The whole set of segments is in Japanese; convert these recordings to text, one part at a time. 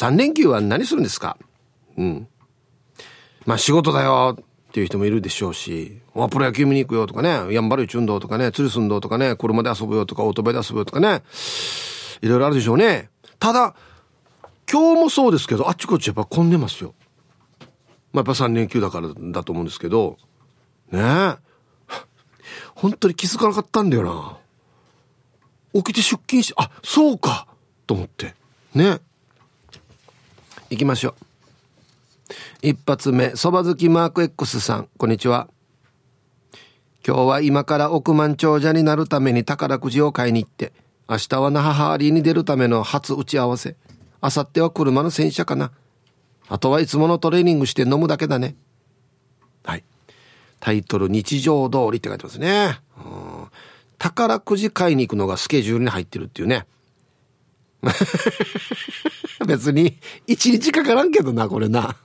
3連休は何するんですか？うんまあ仕事だよっていう人もいるでしょうし、プロ野球見に行くよとかね、やんばる一運動とかね、釣りすんどとかね、車で遊ぶよとか、オートバイで遊ぶよとかね、いろいろあるでしょうね。ただ、今日もそうですけど、あっちこっちやっぱ混んでますよ。まあ、やっぱ3連休だからだと思うんですけど、ねえ。本当に気づかなかったんだよな。起きて出勤して、あ、そうかと思って。ね。行きましょう。一発目、そば好きマーク X さん、こんにちは。今日は今から億万長者になるために宝くじを買いに行って、明日は那覇ハーリーに出るための初打ち合わせ。明後日は車の洗車かな。あとはいつものトレーニングして飲むだけだね。はい。タイトル、日常通りって書いてますね。宝くじ買いに行くのがスケジュールに入ってるっていうね。別に、一日かからんけどな、これな。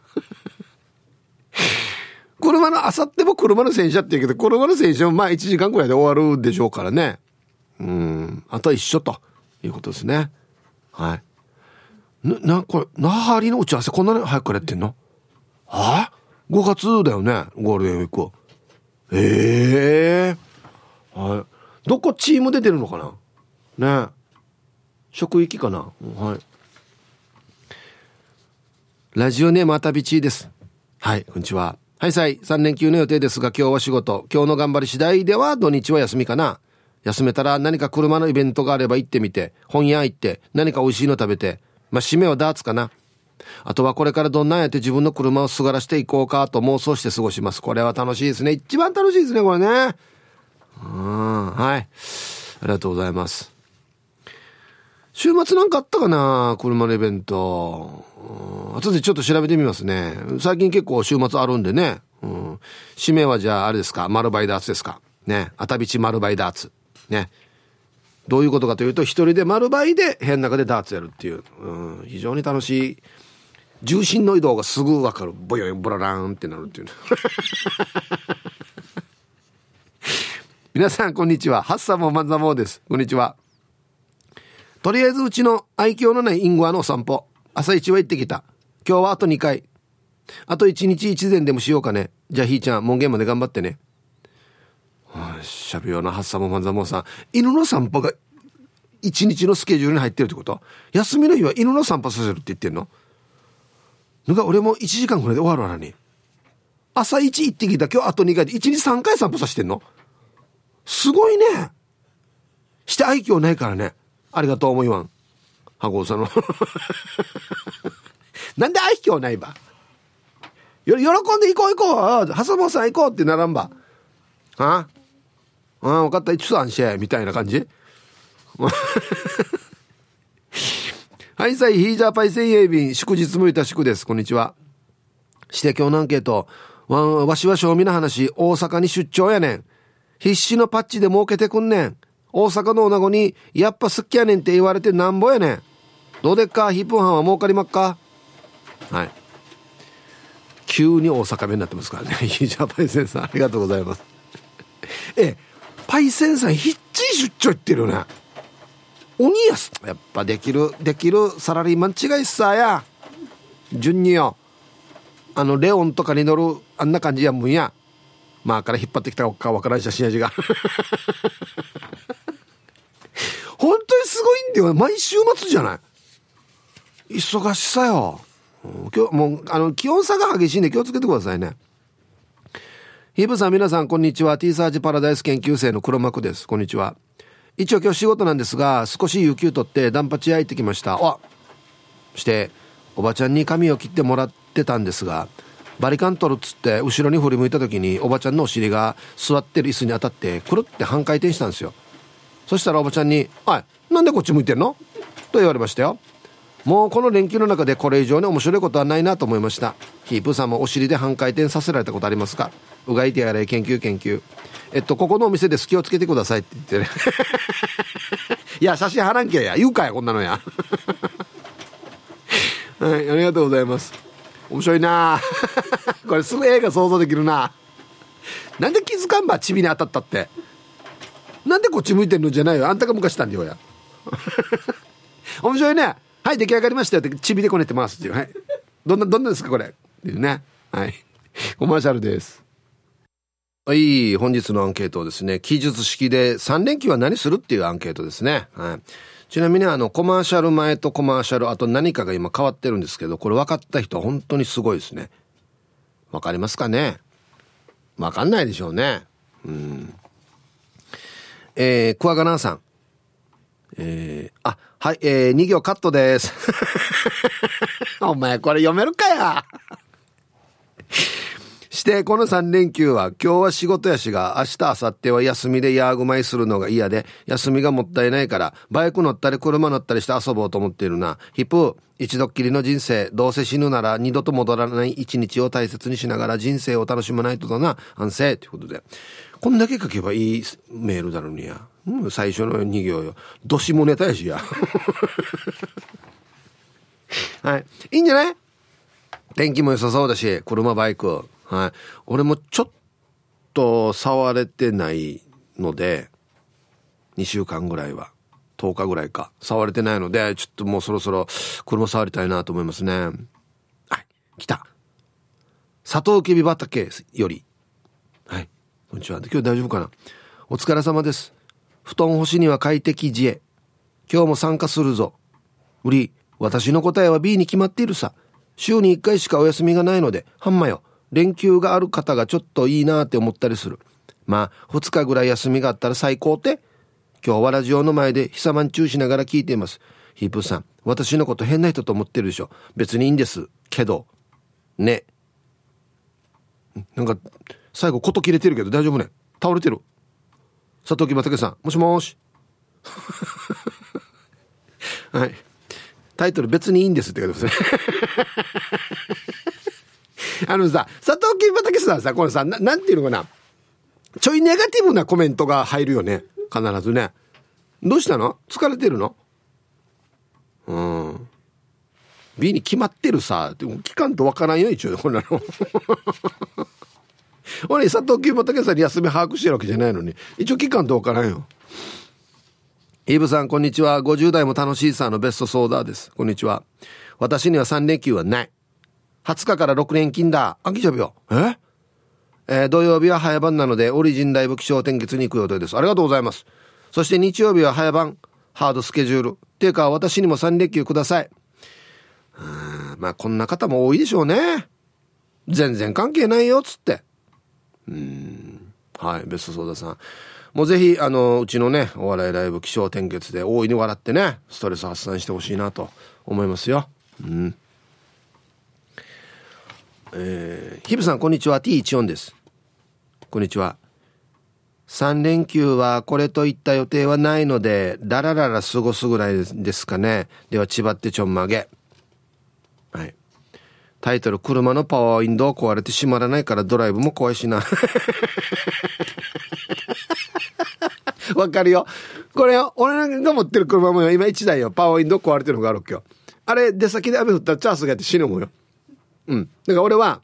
車の、あさっても車の洗車って言うけど、車の洗車もまあ1時間くらいで終わるでしょうからね。うん。あとは一緒ということですね。はい。な、な、これ、那覇りの打ち合わせこんなに早くからやってんの？はあ ?5 月だよね、ゴールデンウィーク。ええー、はい。どこチームで出るのかな？ね職域かな？はい。ラジオネームあたびちです。はい、こんにちは。はいさい、3連休の予定ですが今日は仕事。今日の頑張り次第では土日は休みかな。休めたら何か車のイベントがあれば行ってみて、本屋行って何か美味しいの食べて、まあ、締めはダーツかな。あとはこれからどんなんやって自分の車をすがらしていこうかと妄想して過ごします。これは楽しいですね。一番楽しいですね、これね。うん、はい。ありがとうございます。週末なんかあったかな車のイベント。後でちょっと調べてみますね。最近結構週末あるんでね。うん。締めはじゃああれですか丸バイダーツですかね。あたびち丸バイダーツ。ね。どういうことかというと、一人で丸バイで部屋の中でダーツやるっていう。うん。非常に楽しい。重心の移動がすぐわかる。ボヨヨボラランってなるっていう。皆さん、こんにちは。ハッサモマンザモーです。こんにちは。とりあえずうちの愛嬌のないインゴアのお散歩。朝一は行ってきた。今日はあと2回。あと1日一膳でもしようかね。じゃあひーちゃん、門限まで頑張ってね。は、しゃべような、ハッサモマンザモさん。犬の散歩が1日のスケジュールに入ってるってこと？休みの日は犬の散歩させるって言ってんの？ぬか俺も1時間ぐらいで終わるわらに。朝一行ってきた今日あと2回で1日3回散歩させてんの？すごいね。して愛嬌ないからね。ありがとう思いわん。羽子さんの。なんで愛嬌ないば。よ、喜んで行こう行こう。はさもさん行こうってならんば。はあ？あ、分かった。いつさんしみたいな感じ はいさい、ヒージャーパイセイエビ、祝日もいた祝です。こんにちは。して今日のアンケート。わわしは正味な話、大阪に出張やねん。必死のパッチで儲けてくんねん。大阪の女子に、やっぱ好きやねんって言われてなんぼやねん。どうでっか？ヒップハンは儲かりまっか？はい。急に大阪弁になってますからね。ヒージャーパイセンさん、ありがとうございます。え、パイセンさん、ひっちり出張行ってるよね。鬼やす。やっぱできる、できるサラリーマン違いっさや。順によ。あの、レオンとかに乗る、あんな感じやもんや。まあから引っ張ってきたかわからん写真味が。本当にすごいんだよ。毎週末じゃない忙しさよ。今日、もう、あの、気温差が激しいんで気をつけてくださいね。ヒーブさん、皆さん、こんにちは。T サージパラダイス研究生の黒幕です。こんにちは。一応今日仕事なんですが、少し有給取ってダンパチ屋行ってきました。あして、おばちゃんに髪を切ってもらってたんですが、バリカン取るっつって後ろに振り向いた時におばちゃんのお尻が座ってる椅子に当たってくるって半回転したんですよそしたらおばちゃんに「おいなんでこっち向いてんの?」と言われましたよもうこの連休の中でこれ以上に面白いことはないなと思いました。ヒープさんもお尻で半回転させられたことありますか？うがいてやれ研究研究。えっとここのお店で隙をつけてくださいって言ってね。いや写真貼らんけや。言うかやこんなのや。はいありがとうございます。面白いな。これすぐ映画想像できるな。なんで気づかんばチビに当たったって。なんでこっち向いてんのじゃないよ。あんたが昔たんだよや面白いね。はい出来上がりましたよ。ってちびでこねてますっていう。はい。どんなどんなですかこれ。っていうね。はい。コマーシャルです。はい本日のアンケートですね記述式で3連休は何するっていうアンケートですね。はい。ちなみにあのコマーシャル前とコマーシャルあと何かが今変わってるんですけどこれ分かった人は本当にすごいですね。分かりますかね？分かんないでしょうね。うん。えー、クワガナーさんえー、あ、はい、えー、2行カットです。お前これ読めるかやして、この3連休は、今日は仕事やしが、明日、明後日は休みでヤーグマイするのが嫌で、休みがもったいないから、バイク乗ったり車乗ったりして遊ぼうと思っているな。ヒップ、一度っきりの人生、どうせ死ぬなら二度と戻らない一日を大切にしながら人生を楽しまないとだな、安静ということで。こんだけ書けばいいメールだろうにや。うん、最初の2行よ。どしもネタやしや。はい。いいんじゃない？天気も良さそうだし、車、バイク。はい。俺もちょっと触れてないので、2週間ぐらいは。10日ぐらいか。触れてないので、ちょっともうそろそろ車触りたいなと思いますね。はい。来た。サトウキビ畑より。はい。こんにちは。今日大丈夫かな？お疲れ様です。布団干しには快適自衛。今日も参加するぞ。売り、私の答えは B に決まっているさ。週に1回しかお休みがないので、はんまよ。連休がある方がちょっといいなって思ったりする。まあ、2日ぐらい休みがあったら最高って。今日はラジオの前で久まんちゅうしながら聞いています。ヒープさん、私のこと変な人と思ってるでしょ。別にいいんです。けど、ね。なんか、最後、こと切れてるけど大丈夫ね。倒れてる。佐藤木畑さん、もしもし。はい。タイトル別にいいんですって書いてますね。あのさ、佐藤木畑さんさ、これさ、ななんていうのかな。ちょいネガティブなコメントが入るよね。必ずね。どうしたの？疲れてるの？うん。B に決まってるさ。でも聞かんとわからんよ、一応、こんなの。俺、佐藤清畑さんに休み把握してるわけじゃないのに、一応期間どうからんよ。イブさん、こんにちは。50代も楽しいさのベストソーダーです。こんにちは。私には3連休はない。20日から6連勤だ。あ、きちゃうよ。え？えー、土曜日は早番なので、オリジンライブ気象点結に行く予定です。ありがとうございます。そして日曜日は早番、ハードスケジュール。っていうか、私にも3連休ください。まあ、こんな方も多いでしょうね。全然関係ないよ、つって。うんはいベストソーダさんもうぜひあのうちのねお笑いライブ気象転結で大いに笑ってねストレス発散してほしいなと思いますようんえー、ヒブさんこんにちは T14 ですこんにちは3連休はこれといった予定はないのでダラララ過ごすぐらいですかねでは千葉ってちょんまげはいタイトル、車のパワーウィンドウ壊れて閉まらないからドライブも怖いしな。わかるよ。これ俺が持ってる車も今1台よ。パワーウィンドウ壊れてるのがあるっけよ。あれ、出先で雨降ったらチャンスがやって死ぬもんよ。うん。だから俺は、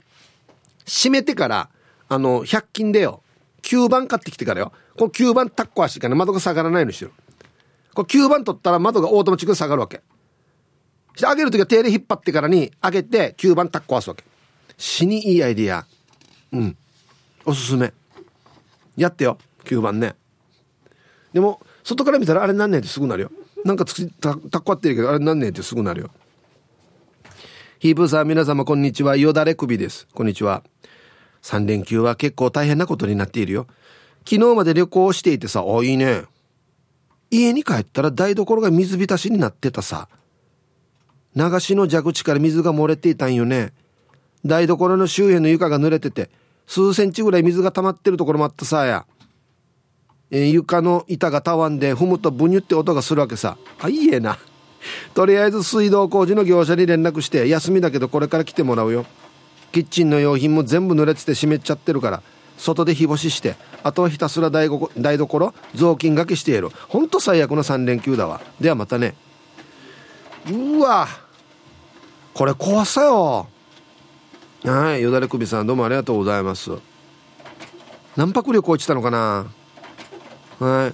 閉めてから、あの、100均でよ。9番買ってきてからよ。この9番タッコ足から窓が下がらないようにしてる。これ9番取ったら窓がオートマチックで下がるわけ。して上げるときは手で引っ張ってからに上げて9番タッコ合わすわけ。死にいいアイディア。うん。おすすめ。やってよ。9番ね。でも、外から見たらあれなんねえってすぐなるよ。なんかつたタッコ合ってるけど、あれなんねえってすぐなるよ。ヒープーさん、皆様こんにちは。よだれ首です。こんにちは。3連休は結構大変なことになっているよ。昨日まで旅行していてさ、あ、いいね。家に帰ったら台所が水浸しになってたさ。流しの蛇口から水が漏れていたんよね。台所の周辺の床が濡れてて、数センチぐらい水が溜まってるところもあったさや。え、床の板がたわんで踏むとブニュって音がするわけさ。あ、いいえな。とりあえず水道工事の業者に連絡して、休みだけどこれから来てもらうよ。キッチンの用品も全部濡れてて湿っちゃってるから、外で日干しして、あとはひたすら台所、雑巾がけしている。ほんと最悪の3連休だわ。ではまたね。うわこれ怖さよはいよだれ首さんどうもありがとうございます何泊旅行行ってたのかなはい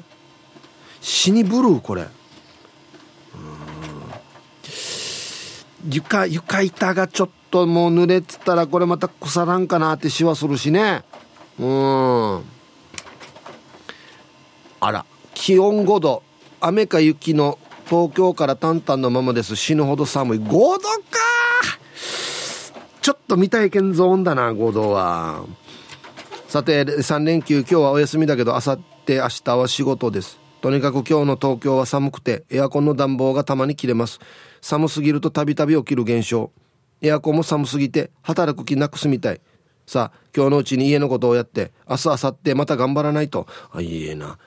死にブルーこれ床床板がちょっともう濡れてたらこれまた腐らんかなってしわするしね。うん。あら気温5度雨か雪の東京から淡々のままです。死ぬほど寒い。5度か!ちょっと見たいけんゾーンだな5度は。さて3連休今日はお休みだけどあさって明日は仕事です。とにかく今日の東京は寒くてエアコンの暖房がたまに切れます。寒すぎるとたびたび起きる現象。エアコンも寒すぎて働く気なくすみたい。さあ今日のうちに家のことをやって明日明後日また頑張らないと。あいいえな。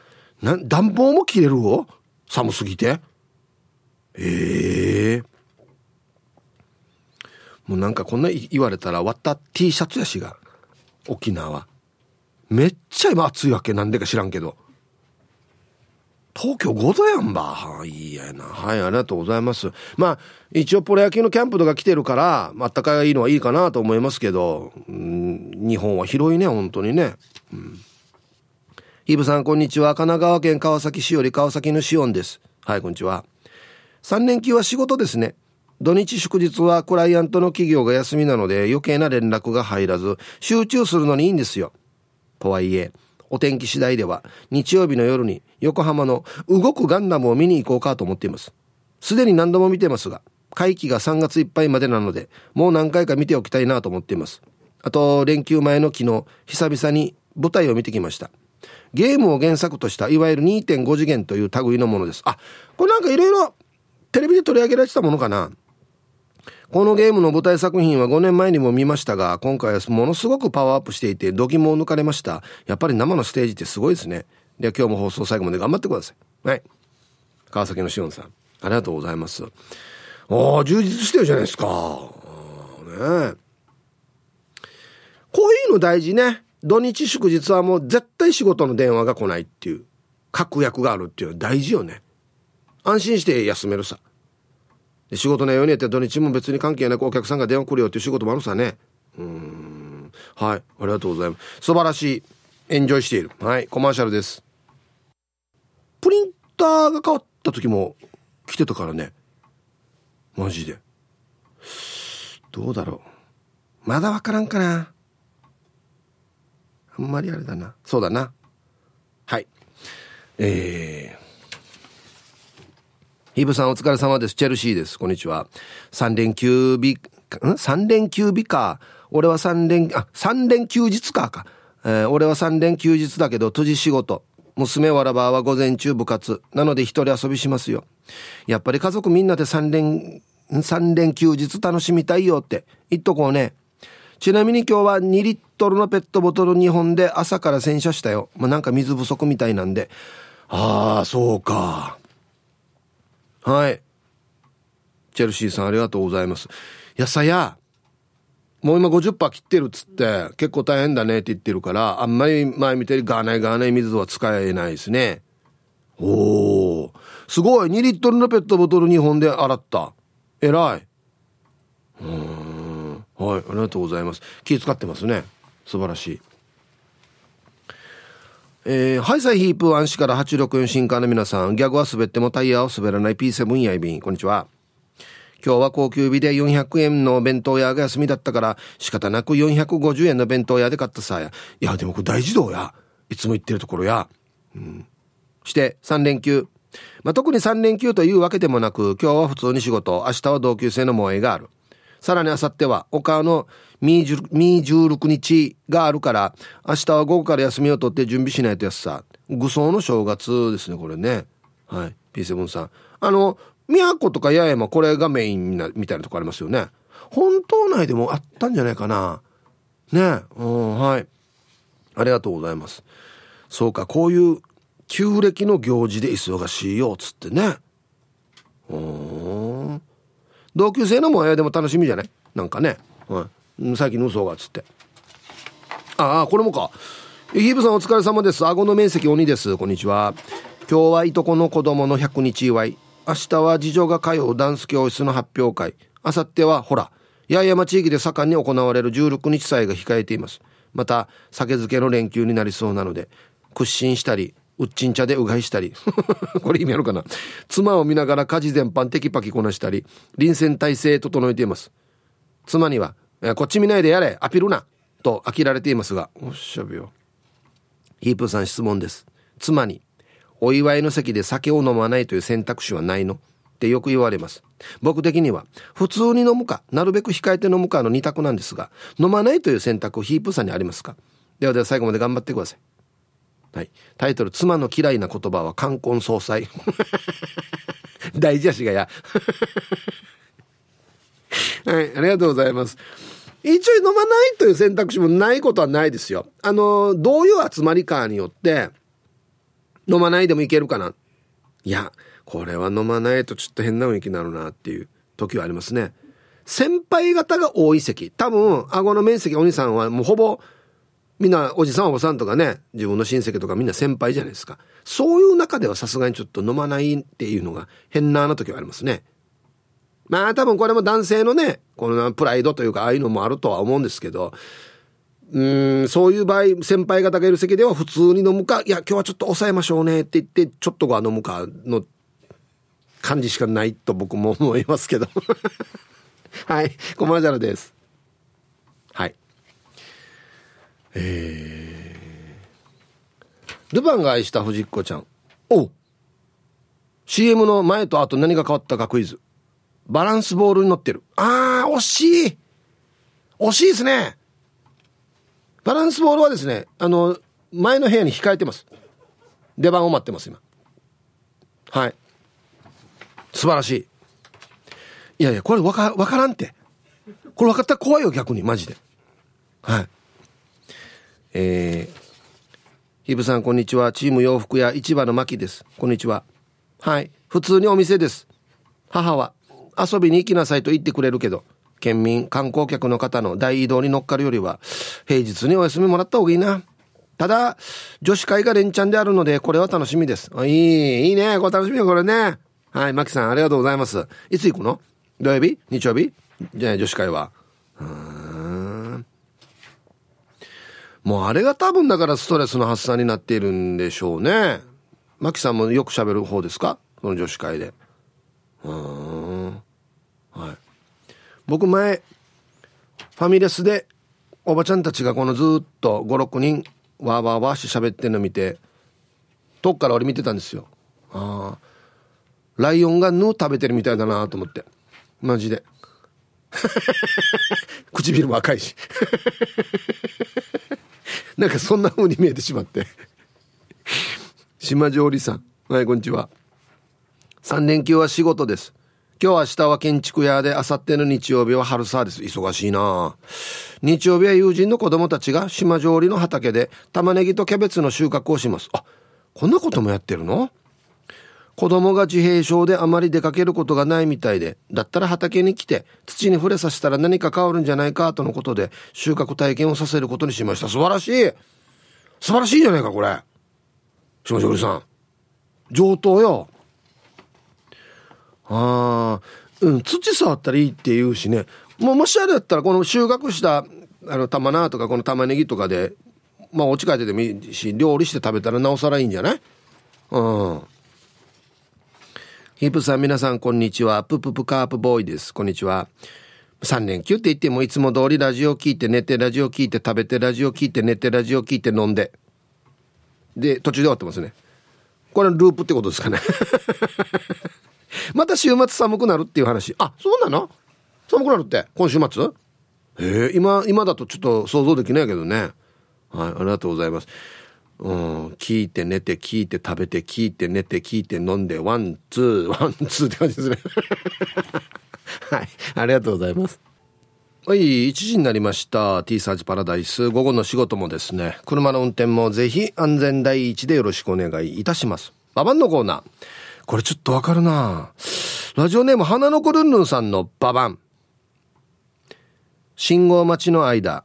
な暖房も切れるを寒すぎて？ええー、もうなんかこんな言われたら割った T シャツやしが沖縄。めっちゃ今暑いわけなんでか知らんけど。東京5度やんば。はい、いやな。はい、ありがとうございます。まあ、一応プロ野球のキャンプとか来てるから、あったかいのはいいかなと思いますけど、うん、日本は広いね、本当にね。うん。イブさん、こんにちは。神奈川県川崎市より川崎のシオンです。はい、こんにちは。3連休は仕事ですね。土日祝日はクライアントの企業が休みなので余計な連絡が入らず、集中するのにいいんですよ。とはいえ、お天気次第では日曜日の夜に横浜の動くガンダムを見に行こうかと思っています。すでに何度も見てますが、会期が3月いっぱいまでなので、もう何回か見ておきたいなと思っています。あと、連休前の昨日、久々に舞台を見てきました。ゲームを原作としたいわゆる2.5次元という類のものです。あ、これなんかいろいろテレビで取り上げられてたものかなこのゲームの舞台作品は5年前にも見ましたが、今回はものすごくパワーアップしていて、度肝を抜かれました。やっぱり生のステージってすごいですね。では今日も放送最後まで頑張ってください。はい。川崎のしおんさん、ありがとうございます。ああ、充実してるじゃないですか。ねこういうの大事ね。土日祝日はもう絶対仕事の電話が来ないっていう、確約があるっていうのは大事よね。安心して休めるさ。で仕事のようにやって土日も別に関係なくお客さんが電話来るよっていう仕事もあるさね。うん。はい。ありがとうございます。素晴らしい。エンジョイしている。はい。コマーシャルです。プリンターが変わった時も来てたからね。マジで。どうだろう。まだわからんかな。あんまりあれだな。そうだな。はい。えー。イブさんお疲れ様です。チェルシーです。こんにちは。3連休日、ん ?3 連休日か。俺は3連、あ、3連休日かか。えー、俺は3連休日だけど、辻仕事。娘わらばは午前中部活。なので一人遊びしますよ。やっぱり家族みんなで3連、3連休日楽しみたいよって言っとこうね。ちなみに今日は2リットルのペットボトル2本で朝から洗車したよ。まあ、なんか水不足みたいなんで。ああ、そうか。はい。チェルシーさんありがとうございます。やさや、もう今50%切ってるっつって、結構大変だねって言ってるから、あんまり前見てるガーナイガーナイ水は使えないですね。おー。すごい !2 リットルのペットボトル2本で洗った。えらい。うん。はい、ありがとうございます。気使ってますね。素晴らしい。えー、ハイサイヒープンシから864新刊の皆さん、ギャグは滑ってもタイヤを滑らない P7 やいびん、こんにちは。今日は高級日で400円の弁当屋が休みだったから仕方なく450円の弁当屋で買ったさ。いや、でもこれ大自動や。いつも行ってるところや。うん。して3連休。まあ、特に3連休というわけでもなく、今日は普通に仕事、明日は同級生の萌えがある。さらに明後日は岡のミー16日があるから、明日は午後から休みを取って準備しないとやつさ。愚僧の正月ですね、これね。はい。P7 さん。あの、宮古とか八重山、これがメインな、みたいなとこありますよね。本島内でもあったんじゃないかな。ねうん、はい。ありがとうございます。そうか、こういう旧暦の行事で忙しいよ、つってね。うん。同級生のもやでも楽しみじゃない？なんかね。はい。最近の嘘がっつって。ああこれもか。ヒーブさんお疲れ様です。顎の面積鬼です。こんにちは。今日はいとこの子供の100日祝い。明日は次女が通うダンス教室の発表会。明後日はほら八重山地域で盛んに行われる16日祭が控えています。また酒漬けの連休になりそうなので屈伸したりうっちん茶でうがいしたり。これ意味あるかな。妻を見ながら家事全般テキパキこなしたり臨戦態勢整えています。妻には「こっち見ないでやれアピるな」と飽きられていますが。おっしゃべよ。ヒープさん質問です。妻にお祝いの席で酒を飲まないという選択肢はないの？ってよく言われます。僕的には普通に飲むかなるべく控えて飲むかの二択なんですが飲まないという選択ヒープさんにありますか？ではでは最後まで頑張ってください。はい。タイトル、妻の嫌いな言葉は冠婚葬祭。大事やしがや。はい、ありがとうございます。一応飲まないという選択肢もないことはないですよ。あの、どういう集まりかによって、飲まないでもいけるかな。いや、これは飲まないとちょっと変な雰囲気になるなっていう時はありますね。先輩方が多い席。多分、顎の面積お兄さんはもうほぼみんなおじさんおばさんとかね、自分の親戚とかみんな先輩じゃないですか。そういう中ではさすがにちょっと飲まないっていうのが変なな時はありますね。まあ多分これも男性のね、このプライドというかああいうのもあるとは思うんですけど、うん、そういう場合、先輩方がいる席では普通に飲むか、いや、今日はちょっと抑えましょうねって言って、ちょっとは飲むかの感じしかないと僕も思いますけど。はい、コマーシャルです。はい。えー、ルパンが愛した藤子ちゃん。お CM の前と後何が変わったかクイズ。バランスボールに乗ってる。あー、惜しい惜しいですね。バランスボールはですね、あの、前の部屋に控えてます。出番を待ってます、今。はい。素晴らしい。いやいや、これわか、わからんって。これ分かったら怖いよ、逆に、マジで。はい。えー、ひぶさんこんにちは。チーム洋服屋市場の牧です。こんにちは。はい。普通にお店です。母は遊びに行きなさいと言ってくれるけど、県民、観光客の方の大移動に乗っかるよりは、平日にお休みもらった方がいいな。ただ、女子会が連チャンであるので、これは楽しみです。いい、いいね。これ楽しみよ、これね。はい、マキさん、ありがとうございます。いつ行くの？土曜日？日曜日？じゃあ、女子会は。うんもうあれが多分だからストレスの発散になっているんでしょうね。マキさんもよく喋る方ですか？この女子会で。うん。僕前、ファミレスでおばちゃんたちがこのずっと5、6人わーわーわーし喋ってんの見て、遠くから俺見てたんですよ。ああ。ライオンがヌー食べてるみたいだなと思って。マジで。唇も赤いし なんかそんな風に見えてしまって島上里さんはいこんにちは3連休は仕事です今日明日は建築屋で明後日の日曜日は春サーです忙しいな日曜日は友人の子供たちが島上里の畑で玉ねぎとキャベツの収穫をしますあこんなこともやってるの？子供が自閉症であまり出かけることがないみたいで、だったら畑に来て土に触れさせたら何か変わるんじゃないかとのことで収穫体験をさせることにしました。素晴らしい素晴らしいじゃないか、これ。島上りさん。上等よ。ああ、うん、土触ったらいいって言うしね。もうもしあれだったらこの収穫したあの玉菜とかこの玉ねぎとかで、まあお家帰ってでもいいし、料理して食べたらなおさらいいんじゃない？うん。ヒープさん皆さんこんにちは。プププカープボーイです。こんにちは。3連休って言ってもいつも通りラジオ聞いて寝てラジオ聞いて食べてラジオ聞いて寝てラジオ聞いて飲んで。で、途中で終わってますね。これループってことですかね。また週末寒くなるっていう話。あ、そうなの？寒くなるって？今週末？ええ今、今だとちょっと想像できないけどね。はい、ありがとうございます。うん、聞いて寝て、聞いて食べて、聞いて寝て、聞いて飲んで、ワン、ツー、ワン、ツーって感じですね。はい。ありがとうございます。はい、1時になりました。T サージパラダイス。午後の仕事もですね、車の運転もぜひ安全第一でよろしくお願いいたします。ババンのコーナー。これちょっとわかるなラジオネーム、花の子ルンルンさんのババン。信号待ちの間、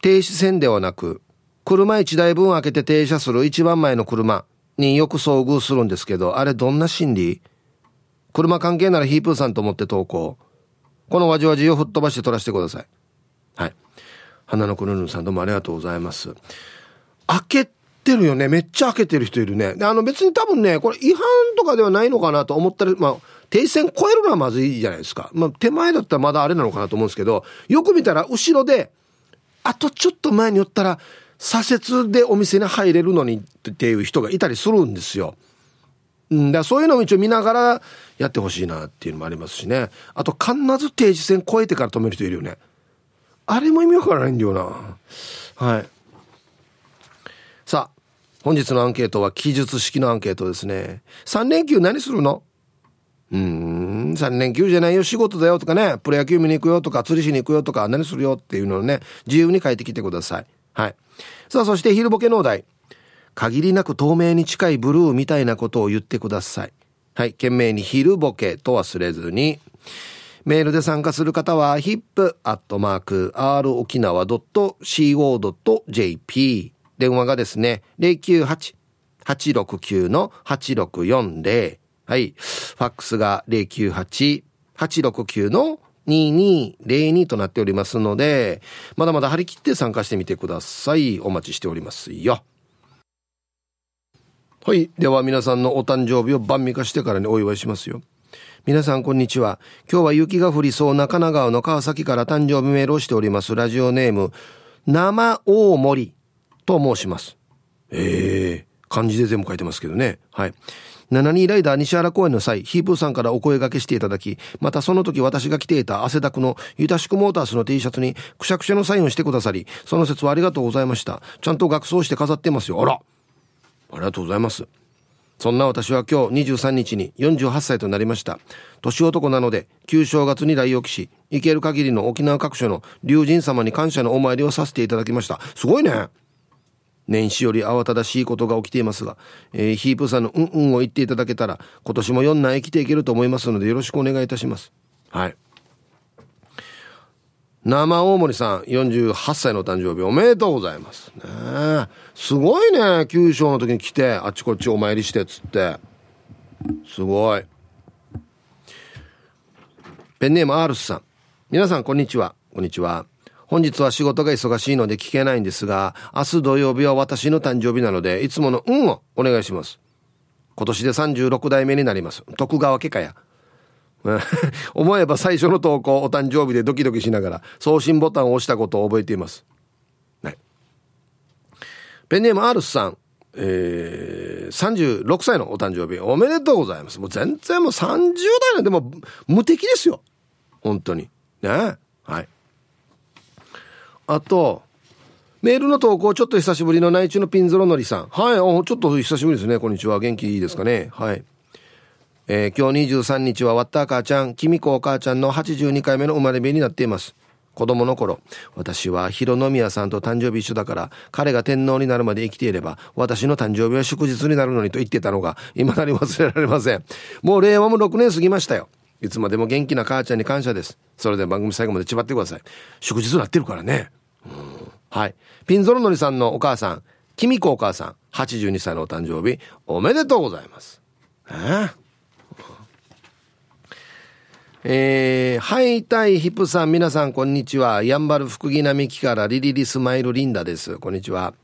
停止線ではなく、車1台分開けて停車する一番前の車によく遭遇するんですけど、あれどんな心理？車関係ならヒープーさんと思って投稿。このわじわじを吹っ飛ばして撮らせてください。はい。花のくるぬさんどうもありがとうございます。開けてるよね。めっちゃ開けてる人いるね。であの別に多分ね、これ違反とかではないのかなと思ったら、まあ、停止線超えるのはまずいじゃないですか。まあ、手前だったらまだあれなのかなと思うんですけど、よく見たら後ろで、あとちょっと前に寄ったら、左折でお店に入れるのにっていう人がいたりするんですよ。うん、だそういうのも一応見ながらやってほしいなっていうのもありますしね。あと、必ず停止線越えてから止める人いるよね。あれも意味わからないんだよな。はい。本日のアンケートは記述式のアンケートですね。3連休何するの？うん、3連休じゃないよ、仕事だよとかね、プロ野球見に行くよとか、釣りしに行くよとか、何するよっていうのをね、自由に書いてきてください。はい。さあ、そして昼ボケのお題。限りなく透明に近いブルーみたいなことを言ってください。はい。懸命に昼ボケと忘れずに。メールで参加する方は、hip.r 沖縄 .co.jp。電話がですね、098-869-8640。はい。ファックスが098-869-2202となっておりますので、まだまだ張り切って参加してみてください。お待ちしておりますよ。はい。では皆さんのお誕生日を晩味化してからにお祝いしますよ。皆さんこんにちは。今日は雪が降りそうな神奈川の川崎から誕生日メールをしております。ラジオネーム、生大森と申します。ええー、漢字で全部書いてますけどね。はい。7人ライダー西原公演の際、ヒープーさんからお声掛けしていただき、またその時私が着ていた汗だくのユタシクモータースの T シャツにくしゃくしゃのサインをしてくださり、その説はありがとうございました。ちゃんと学装して飾ってますよ。あらありがとうございます。そんな私は今日23日に48歳となりました。年男なので、旧正月に来沖し、行ける限りの沖縄各所の龍神様に感謝のお参りをさせていただきました。すごいね。年始より慌ただしいことが起きていますが、えー、ヒープさんのうんうんを言っていただけたら、今年も4男生きていけると思いますので、よろしくお願いいたします。はい。生大森さん、48歳の誕生日おめでとうございます。ねすごいね、九章の時に来て、あっちこっちお参りしてっつって。すごい。ペンネームアールスさん。皆さん、こんにちは。こんにちは。本日は仕事が忙しいので聞けないんですが、明日土曜日は私の誕生日なので、いつもの運をお願いします。今年で36代目になります。徳川家かや。思えば最初の投稿、お誕生日でドキドキしながら送信ボタンを押したことを覚えています。はい。ペンネームアルスさん。えー、36歳のお誕生日おめでとうございます。もう全然もう30代なんでも無敵ですよ。本当に。ねはい。あと、メールの投稿、ちょっと久しぶりの内中のピンゾロのりさん。はい、ちょっと久しぶりですね。こんにちは。元気いいですかね？はい。えー、今日23日は、わった母ちゃん、きみこお母ちゃんの82回目の生まれ日になっています。子供の頃、私は広宮さんと誕生日一緒だから、彼が天皇になるまで生きていれば、私の誕生日は祝日になるのにと言ってたのが、未だに忘れられません。もう令和も6年過ぎましたよ。いつまでも元気な母ちゃんに感謝です。それで番組最後まで縛ってください。祝日なってるからね。はい。ピンゾロノリさんのお母さん、キミコお母さん、82歳のお誕生日、おめでとうございます。ええー、はい、たいヒップさん、皆さん、こんにちは。やんばる福木並木からリリリスマイルリンダです。こんにちは。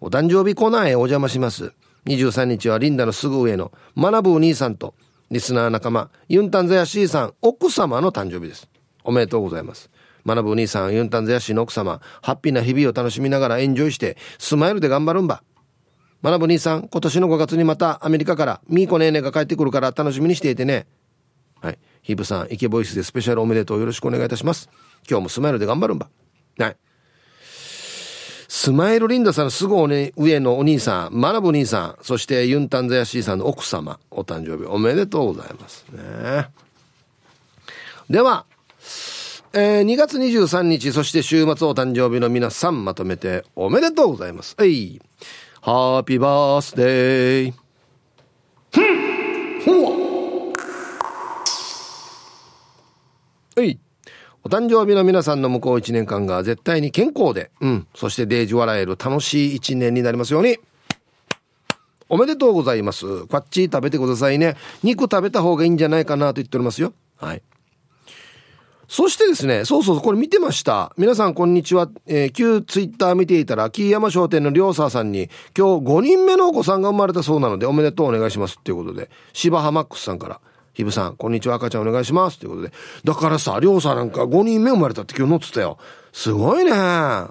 お誕生日コーナーへお邪魔します。23日はリンダのすぐ上の学ぶお兄さんと、リスナー仲間、ユンタンザヤシーさん、奥様の誕生日です。おめでとうございます。学ぶお兄さん、ユンタンゼヤシの奥様、ハッピーな日々を楽しみながらエンジョイして、スマイルで頑張るんば。学ぶ兄さん、今年の5月にまたアメリカからミーコネーネが帰ってくるから楽しみにしていてね。はい。ヒブさん、イケボイスでスペシャルおめでとうよろしくお願いいたします。今日もスマイルで頑張るんば。はい。スマイルリンダさんのすぐね上のお兄さん、学ぶ兄さん、そしてユンタンザヤシーさんの奥様、お誕生日おめでとうございますね。では、えー、2月23日、そして週末お誕生日の皆さんまとめておめでとうございます。はい。ハッピーバースデー。ふんほはい。お誕生日の皆さんの向こう1年間が絶対に健康で、うん、そしてデージ笑える楽しい1年になりますように。おめでとうございます。こっち食べてくださいね。肉食べた方がいいんじゃないかなと言っておりますよ。はい。そしてですね、そうそう、これ見てました。皆さんこんにちは。えー、旧ツイッター見ていたら、木山商店のりょうささんに、今日5人目のお子さんが生まれたそうなので、おめでとうお願いします。っていうことで、柴浜マックスさんから、ひぶさん、こんにちは、赤ちゃんお願いします。ということで、だからさ、りょうさなんか5人目生まれたって今日乗ってたよ。すごいね。は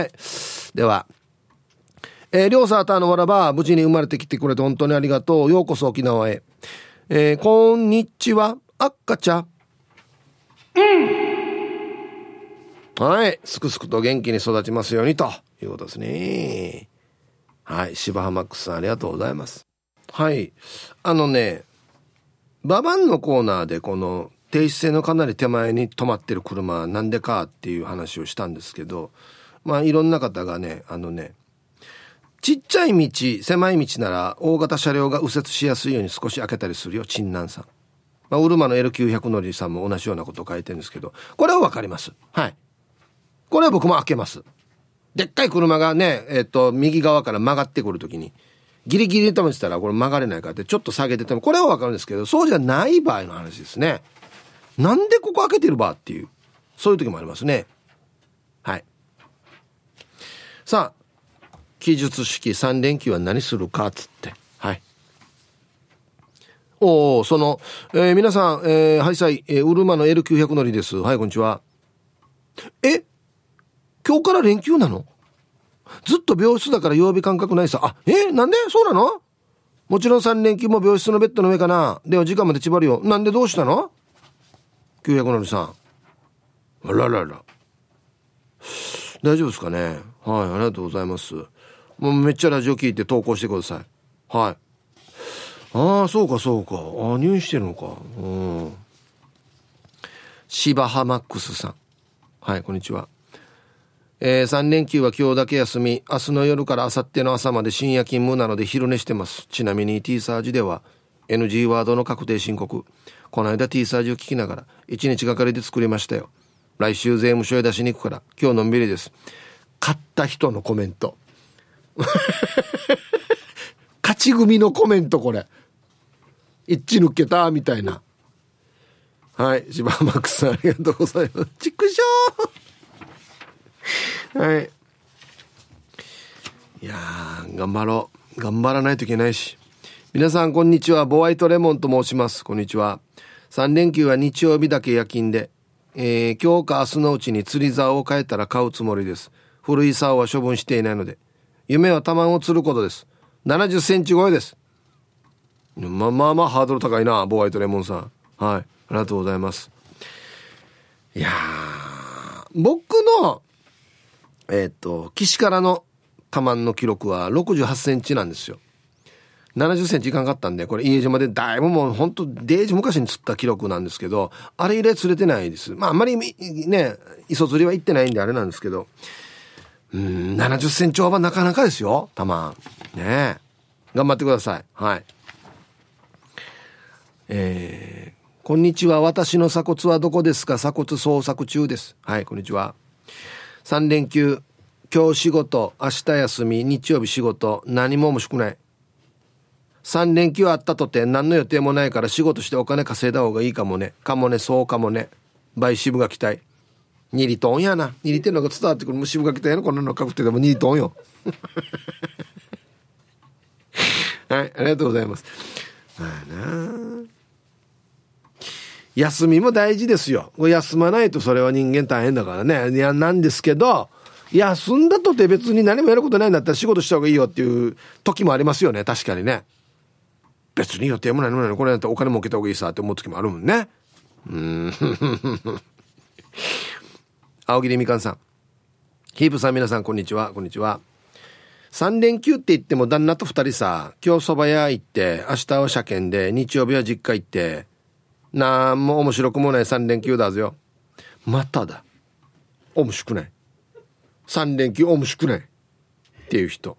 い。では、えー、りょうさたのわらば、無事に生まれてきてくれて本当にありがとう。ようこそ沖縄へ。えー、こんにちは、赤ちゃん。うん。はい。すくすくと元気に育ちますようにということですね。はい。芝浜マックスさんありがとうございます。はい。あのね、ババンのコーナーでこの停止線のかなり手前に止まってる車なんでかっていう話をしたんですけど、まあいろんな方がね、あのね、ちっちゃい道、狭い道なら大型車両が右折しやすいように少し開けたりするよ、陳南さん。まあ、ウルマの L900 乗りさんも同じようなことを書いてるんですけど、これはわかります。はい。これは僕も開けます。でっかい車がね、えっ、ー、と、右側から曲がってくるときに、ギリギリで止めてたらこれ曲がれないからってちょっと下げてても、これはわかるんですけど、そうじゃない場合の話ですね。なんでここ開けてるばっていう、そういう時もありますね。はい。さあ、記述式3連休は何するかっつって。はい。おおその、えー、皆さん、えー、ハイサイ、えー、ウルマの L900 乗りです。はい、こんにちは。え？今日から連休なの？ずっと病室だから曜日感覚ないさ。あ、え？なんで？そうなの？もちろん3連休も病室のベッドの上かな。では時間まで縛るよ。なんでどうしたの ?900 乗りさん。あららら。大丈夫ですかね？はい、ありがとうございます。もうめっちゃラジオ聞いて投稿してください。はい。ああ、そうかそうか。ああ、入院してるのか。うん。芝浜マックスさん。はい、こんにちは。えー、3連休は今日だけ休み、明日の夜から明後日の朝まで深夜勤務なので昼寝してます。ちなみに T サージでは NG ワードの確定申告。この間 T サージを聞きながら1日がかりで作りましたよ。来週税務署へ出しに行くから今日のんびりです。買った人のコメント。勝ち組のコメントこれ。一致抜けたみたいな。はい。柴マックスさんありがとうございます。畜生はい。いや頑張ろう。頑張らないといけないし。皆さん、こんにちは。ボワイトレモンと申します。こんにちは。3連休は日曜日だけ夜勤で、えー、今日か明日のうちに釣り竿を変えたら買うつもりです。古い竿は処分していないので、夢は卵を釣ることです。70センチ超えです。まあまあまあハードル高いな、ボーワイトレモンさん。はい。ありがとうございます。いや僕の、えっ、と、岸からのカマンの記録は68センチなんですよ。70センチいかんかったんで、これ家島でだいぶもう本当デージ昔に釣った記録なんですけど、あれ以来釣れてないです。まああんまりね、磯釣りは行ってないんであれなんですけど、うん、70センチオーバーなかなかですよ、たま。ね頑張ってください。はい。えー、こんにちは。私の鎖骨はどこですか？鎖骨捜索中です。はい、こんにちは。3連休、今日仕事、明日休み、日曜日仕事、何も面白くない。3連休あったとて何の予定もないから仕事してお金稼いだ方がいいかもね。かもね、そうかもね。倍支部が期待。2リトンやな。2リトンのが伝わってくる。支部が期待やな。こんなの確定でも2リトンよ。はい、ありがとうございます。まあな休みも大事ですよ。休まないとそれは人間大変だからね。いや、なんですけど、休んだとて別に何もやることないんだったら仕事した方がいいよっていう時もありますよね。確かにね。別に予定もないのこれだってお金儲けた方がいいさって思う時もあるもんね。うん。青桐みかんさん。ヒープさん皆さんこんにちは。こんにちは。3連休って言っても旦那と2人さ、今日蕎麦屋行って、明日は車検で、日曜日は実家行って、なんも面白くもない3連休だぞよ。まただ。面白くない。3連休面白くない。っていう人。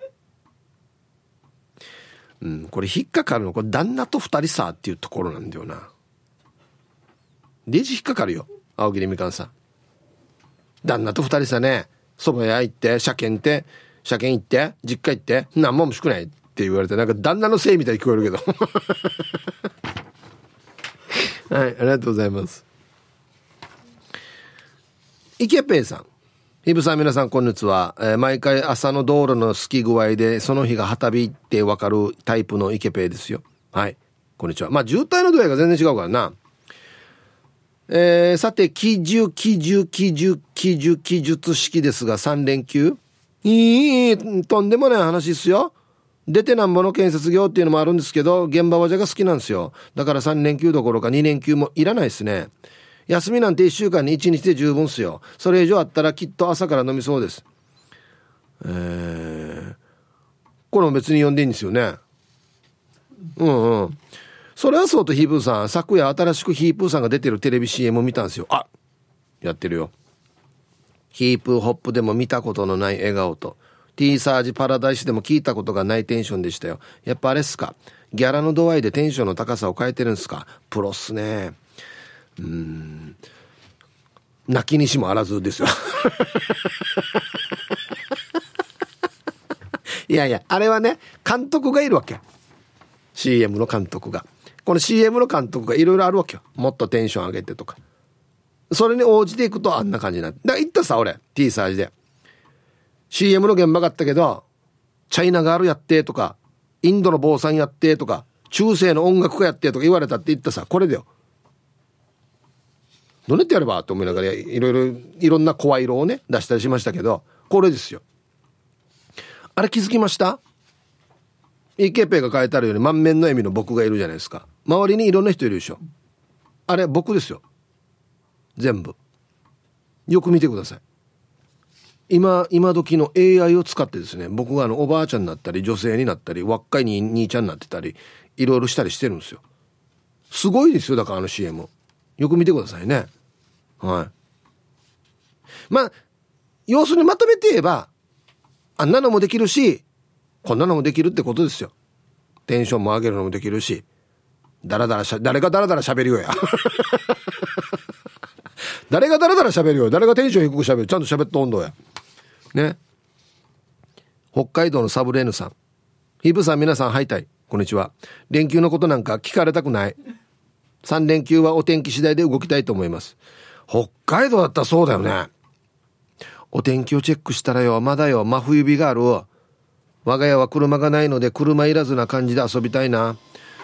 うん、これ引っかかるの、これ旦那と2人さっていうところなんだよな。デジ引っかかるよ。青桐みかんさん。旦那と2人さね、蕎麦屋行って、車検って、車検行って、実家行って、なんも面白くないって言われて、なんか旦那のせいみたいに聞こえるけど。はい、ありがとうございます。イケペイさん。イブさん皆さんこんにちは、えー、毎回朝の道路の好き具合でその日が旗火ってわかるタイプのイケペイですよ。はい。こんにちは。まあ渋滞の度合いが全然違うからな。えー、さて、記述、記述、記述、記述、記述式ですが3連休？いい、とんでもない話ですよ。出てなんぼの建設業っていうのもあるんですけど、現場はじゃが好きなんですよ。だから3連休どころか2連休もいらないですね。休みなんて1週間に1日で十分っすよ。それ以上あったらきっと朝から飲みそうです。えー、これも別に呼んでいいんですよね。うんうん。それはそうとヒープーさん、昨夜新しくヒープーさんが出てるテレビ CM を見たんですよ。あやってるよ。ヒープーホップでも見たことのない笑顔と、T サージパラダイスでも聞いたことがないテンションでしたよ。やっぱあれっすか？ギャラの度合いでテンションの高さを変えてるんすか？プロっすね。うん。泣きにしもあらずですよ。いやいや、あれはね、監督がいるわけ。CM の監督が。この CM の監督がいろいろあるわけよ。もっとテンション上げてとか。それに応じていくとあんな感じになって。だから言ったさ、俺。T サージで。CM の現場があったけど、チャイナガールやってとか、インドの坊さんやってとか、中世の音楽家やってとか言われたって言ったさ、これだよ。どうやってやればと思いながらいろいろいろんな声色をね出したりしましたけどこれですよ。あれ気づきました？イケペが書いてあるように満面の笑みの僕がいるじゃないですか。周りにいろんな人いるでしょ。あれ僕ですよ。全部。よく見てください。今今時の AI を使ってですね僕があのおばあちゃんになったり女性になったり若いに兄ちゃんになってたりいろいろしたりしてるんですよ。すごいですよだからあの CM よく見てくださいね。はい。まあ要するにまとめて言えばあんなのもできるしこんなのもできるってことですよ。テンションも上げるのもできるしだらだらしゃ誰がだらだら喋るよや。誰がだらだら喋るよ。誰がテンション低く喋る。ちゃんと喋った温度や。ね。北海道のサブレーヌさん。ヒブさん皆さんハイタイ。こんにちは。連休のことなんか聞かれたくない。3連休はお天気次第で動きたいと思います。北海道だったらそうだよね。お天気をチェックしたらよ。まだよ。真冬日がある。我が家は車がないので車いらずな感じで遊びたいな。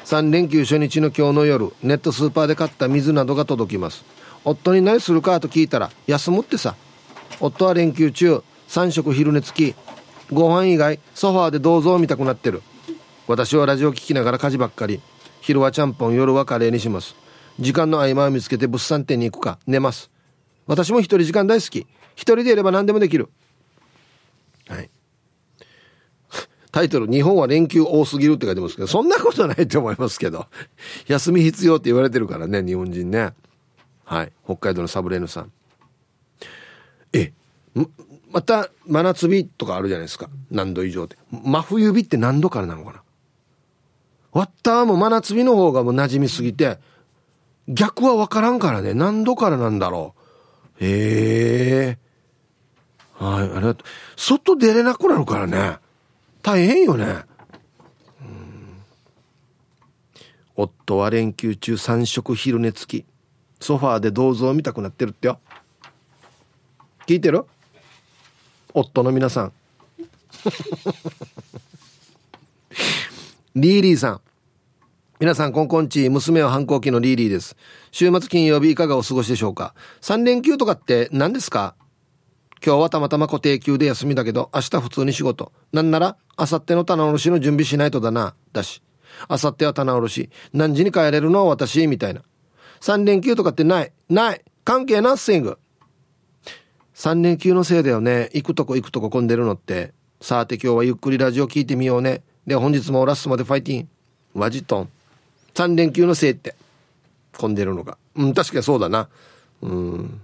3連休初日の今日の夜ネットスーパーで買った水などが届きます。夫に何するかと聞いたら休むってさ。夫は連休中3食昼寝付きご飯以外ソファーで銅像を見たくなってる。私はラジオ聞きながら家事ばっかり。昼はちゃんぽん夜はカレーにします。時間の合間を見つけて物産展に行くか。寝ます。私も一人時間大好き。一人でいれば何でもできる。はい。タイトル「日本は連休多すぎる」って書いてますけどそんなことないと思いますけど。休み必要って言われてるからね日本人ね。はい。北海道のサブレーヌさん。えまた真夏日とかあるじゃないですか。何度以上で真冬日って何度からなのかな。わったもう真夏日の方がもう馴染みすぎて逆は分からんからね。何度からなんだろう。へえ。はいありがとう。外出れなくなるからね。大変よね。夫は連休中3食昼寝付き。ソファーで銅像を見たくなってるってよ。聞いてる？夫の皆さん リーリーさん皆さん、こんこんち、娘は反抗期のリーリーです。週末金曜日いかがお過ごしでしょうか ?3 連休とかって何ですか？今日はたまたま固定休で休みだけど、明日普通に仕事。なんなら、明後日の棚卸しの準備しないとだな。だし。明後日は棚卸し。何時に帰れるの？私みたいな。3連休とかってない。ない。関係なっスイング。3連休のせいだよね。行くとこ行くとこ混んでるのって。さて今日はゆっくりラジオ聞いてみようね。で、本日もラストまでファイティン。ワジトン。3連休のせいって。混んでるのが。うん、確かにそうだな。うん。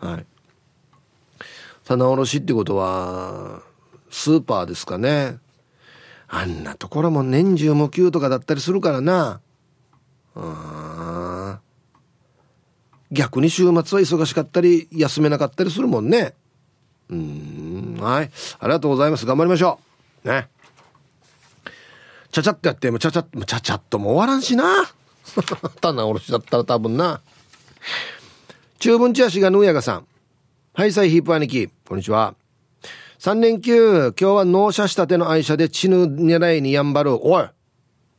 はい。棚卸しってことは、スーパーですかね。あんなところも年中無休とかだったりするからな。あ逆に週末は忙しかったり、休めなかったりするもんね。うん、はい。ありがとうございます。頑張りましょう。ね。ちゃちゃっとやって、もちゃちゃっと、ちゃちゃっとも終わらんしな。棚卸しだったら多分な。中文チアシがヌーヤガさん。はいさいヒープ兄貴こんにちは3連休今日は納車したての愛車で血ぬ狙いにやんばるおい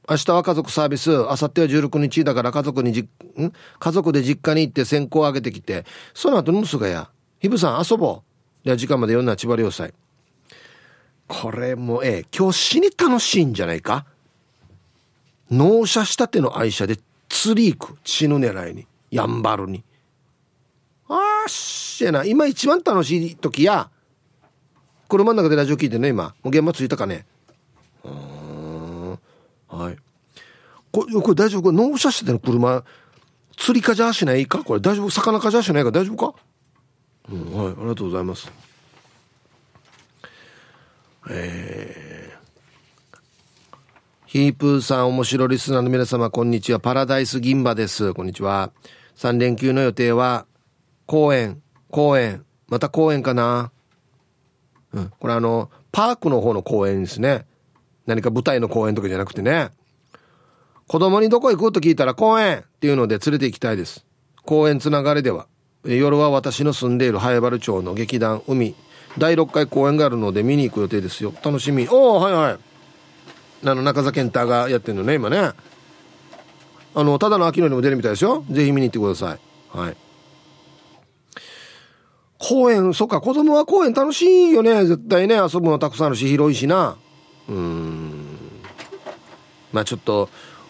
明日は家族サービス、明後日は16日だから家族にじ、ん？家族で実家に行って先行あげてきて、その後ぬすがや、ひぶさん遊ぼう。では時間まで読んだ千葉良斎。これもええ、今日死に楽しいんじゃないか？納車したての愛車で釣り行く。死ぬ狙いに。やんばるに。あーしやな。今一番楽しい時や、車の中でラジオ聞いてね、今。もう現場着いたかね。うんはい。これこれ大丈夫？これ納車しての車釣りかじゃしないか？これ大丈夫？魚かじゃしないか？大丈夫か？うんはい。ありがとうございます。えー、ヒープーさん面白リスナーの皆様こんにちは。パラダイス銀馬です。こんにちは。3連休の予定は公園公園。また公園かな？うん。これあのパークの方の公園ですね。何か舞台の公園とかじゃなくてね。子供にどこ行く？と聞いたら公園っていうので連れて行きたいです。公園つながりでは、夜は私の住んでいる早原町の劇団海、第6回公演があるので見に行く予定ですよ。楽しみ。おおはいはい。あの、中澤健太がやってるのね、今ね。あの、ただの秋のにも出るみたいですよ。ぜひ見に行ってください。はい。公園、そっか、子供は公園楽しいよね。絶対ね、遊ぶのたくさんあるし、広いしな。うん。まあちょっと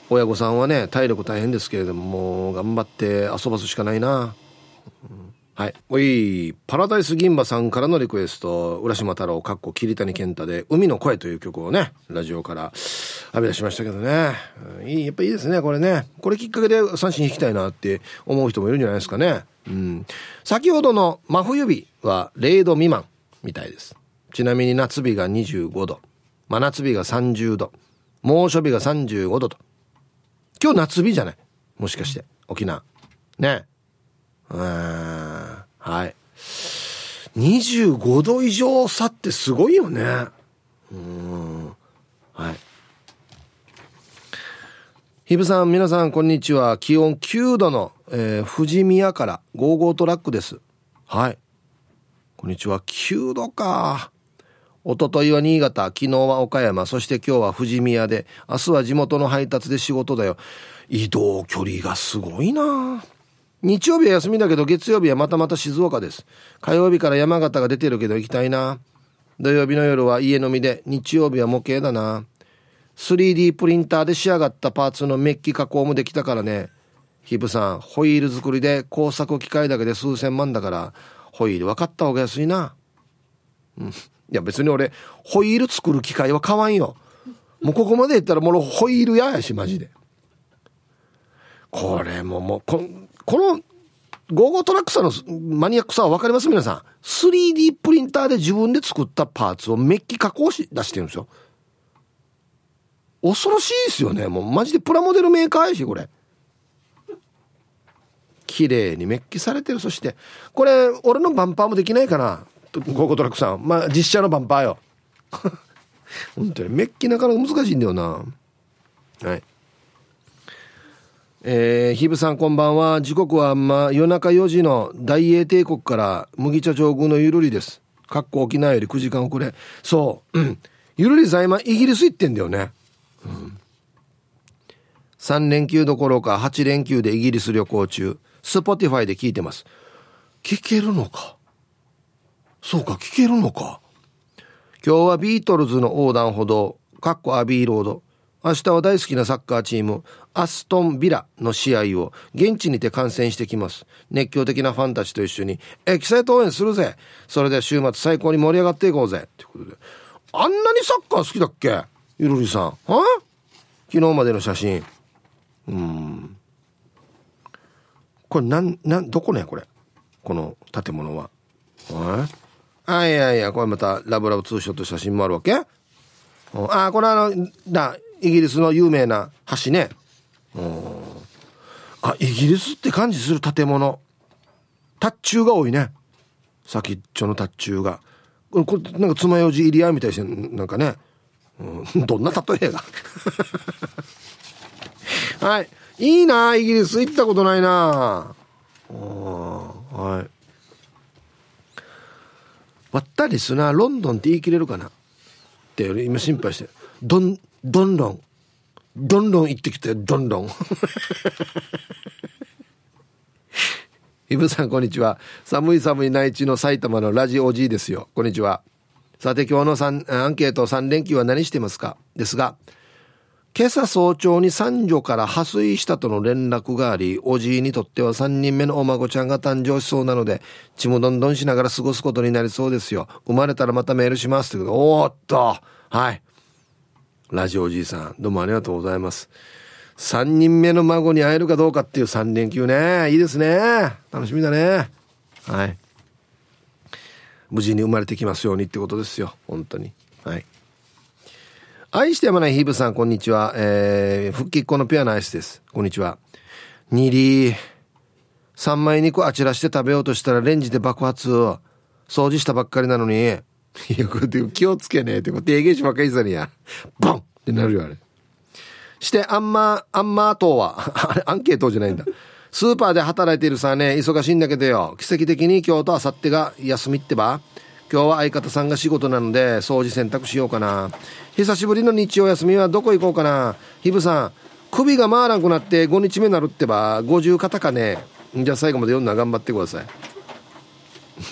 親御さんはね体力大変ですけれどももう頑張って遊ばすしかないな、うん、はい。おいパラダイス銀馬さんからのリクエスト浦島太郎かっこ桐谷健太で「海の声」という曲をねラジオから浴び出しましたけどね、うんいいやっぱいいですねこれね。これきっかけで三振引きたいなって思う人もいるんじゃないですかね。うん。先ほどの真冬日は0度未満みたいです。ちなみに夏日が25度。真夏日が30度。猛暑日が35度と。今日夏日じゃない？もしかして。沖縄。ね。うん。はい。25度以上差ってすごいよね。うん。はい。ひぶさん、皆さん、こんにちは。気温9度の、えー、富士宮からゴーゴートラックです。はい。こんにちは。9度か。おとといは新潟、昨日は岡山、そして今日は富士宮で、明日は地元の配達で仕事だよ。移動距離がすごいな日曜日は休みだけど月曜日はまたまた静岡です。火曜日から山形が出てるけど行きたいな。土曜日の夜は家飲みで、日曜日は模型だな。3D プリンターで仕上がったパーツのメッキ加工もできたからね。ヒブさん、ホイール作りで工作機械だけで数千万だから、ホイール分かった方が安いな。うん。いや別に俺、ホイール作る機械は買わんよ。もうここまで行ったらもうホイールややし、マジで。これももう、ここの、ゴーゴートラックさんのマニアックさは分かります？皆さん。3D プリンターで自分で作ったパーツをメッキ加工し出してるんですよ。恐ろしいですよね。もうマジでプラモデルメーカーやし、これ。綺麗にメッキされてる。そして、これ、俺のバンパーもできないかな。ゴーゴトラックさん。まあ、実写のバンパーよ。本当に、メッキなかなか難しいんだよな。はい。えー、ひぶさんこんばんは。時刻はまあ夜中4時の大英帝国から麦茶上空のゆるりです。かっこ沖縄より9時間遅れ。そう。うん。ゆるりさん今イギリス行ってんだよね。うん。3連休どころか8連休でイギリス旅行中。スポティファイで聞いてます。聞けるのか？そうか、聞けるのか。今日はビートルズの横断歩道、かっこアビーロード。明日は大好きなサッカーチーム、アストンビラの試合を現地にて観戦してきます。熱狂的なファンたちと一緒に、エキサイト応援するぜ。それでは週末最高に盛り上がっていこうぜ。ということで。あんなにサッカー好きだっけ？ゆるりさん。は？昨日までの写真。うん。これなん、なん、どこねこれ？この建物は。え？あいやいやこれまたラブラブツーショット写真もあるわけ？あこれあのだイギリスの有名な橋ね。あイギリスって感じする建物。達中が多いね。先っちょの達中が。これなんか爪楊枝入り合いみたいしてなんかね、うん、どんな例えが。はい。いいなイギリス。行ったことないな。はい。わったりすな、ロンドンって言い切れるかなって今心配して。どん、どんどん。どんどん行ってきて、どんどん。イブさん、こんにちは。寒い寒い内地の埼玉のラジオじいですよ。こんにちは。さて、今日のアンケート3連休は何してますかですが、今朝早朝に三女から破水したとの連絡があり、おじいにとっては3人目のお孫ちゃんが誕生しそうなので、ちむどんどんしながら過ごすことになりそうですよ。生まれたらまたメールしますってことおーっとはい。ラジオおじいさん、どうもありがとうございます。3人目の孫に会えるかどうかっていう3連休ね。いいですね。楽しみだね。はい。無事に生まれてきますようにってことですよ。本当に。はい。愛してやまないヒーブさん、こんにちは。えー、復帰っ子のピュアなアイスです。こんにちは。にり3枚肉あちらして食べようとしたらレンジで爆発。掃除したばっかりなのに。いや、これ気をつけねえってこと、提言しばっかりさにや。ボンってなるよ、あれ。して、あんま、あんまとは、あれ、アンケートじゃないんだ。スーパーで働いているさね、忙しいんだけどよ。奇跡的に今日と明後日が休みってば。今日は相方さんが仕事なので、掃除洗濯しようかな。久しぶりの日曜休みはどこ行こうかな。ひぶさん、首が回らんくなって5日目なるってば、50肩かね。じゃあ最後まで読んだら頑張ってください。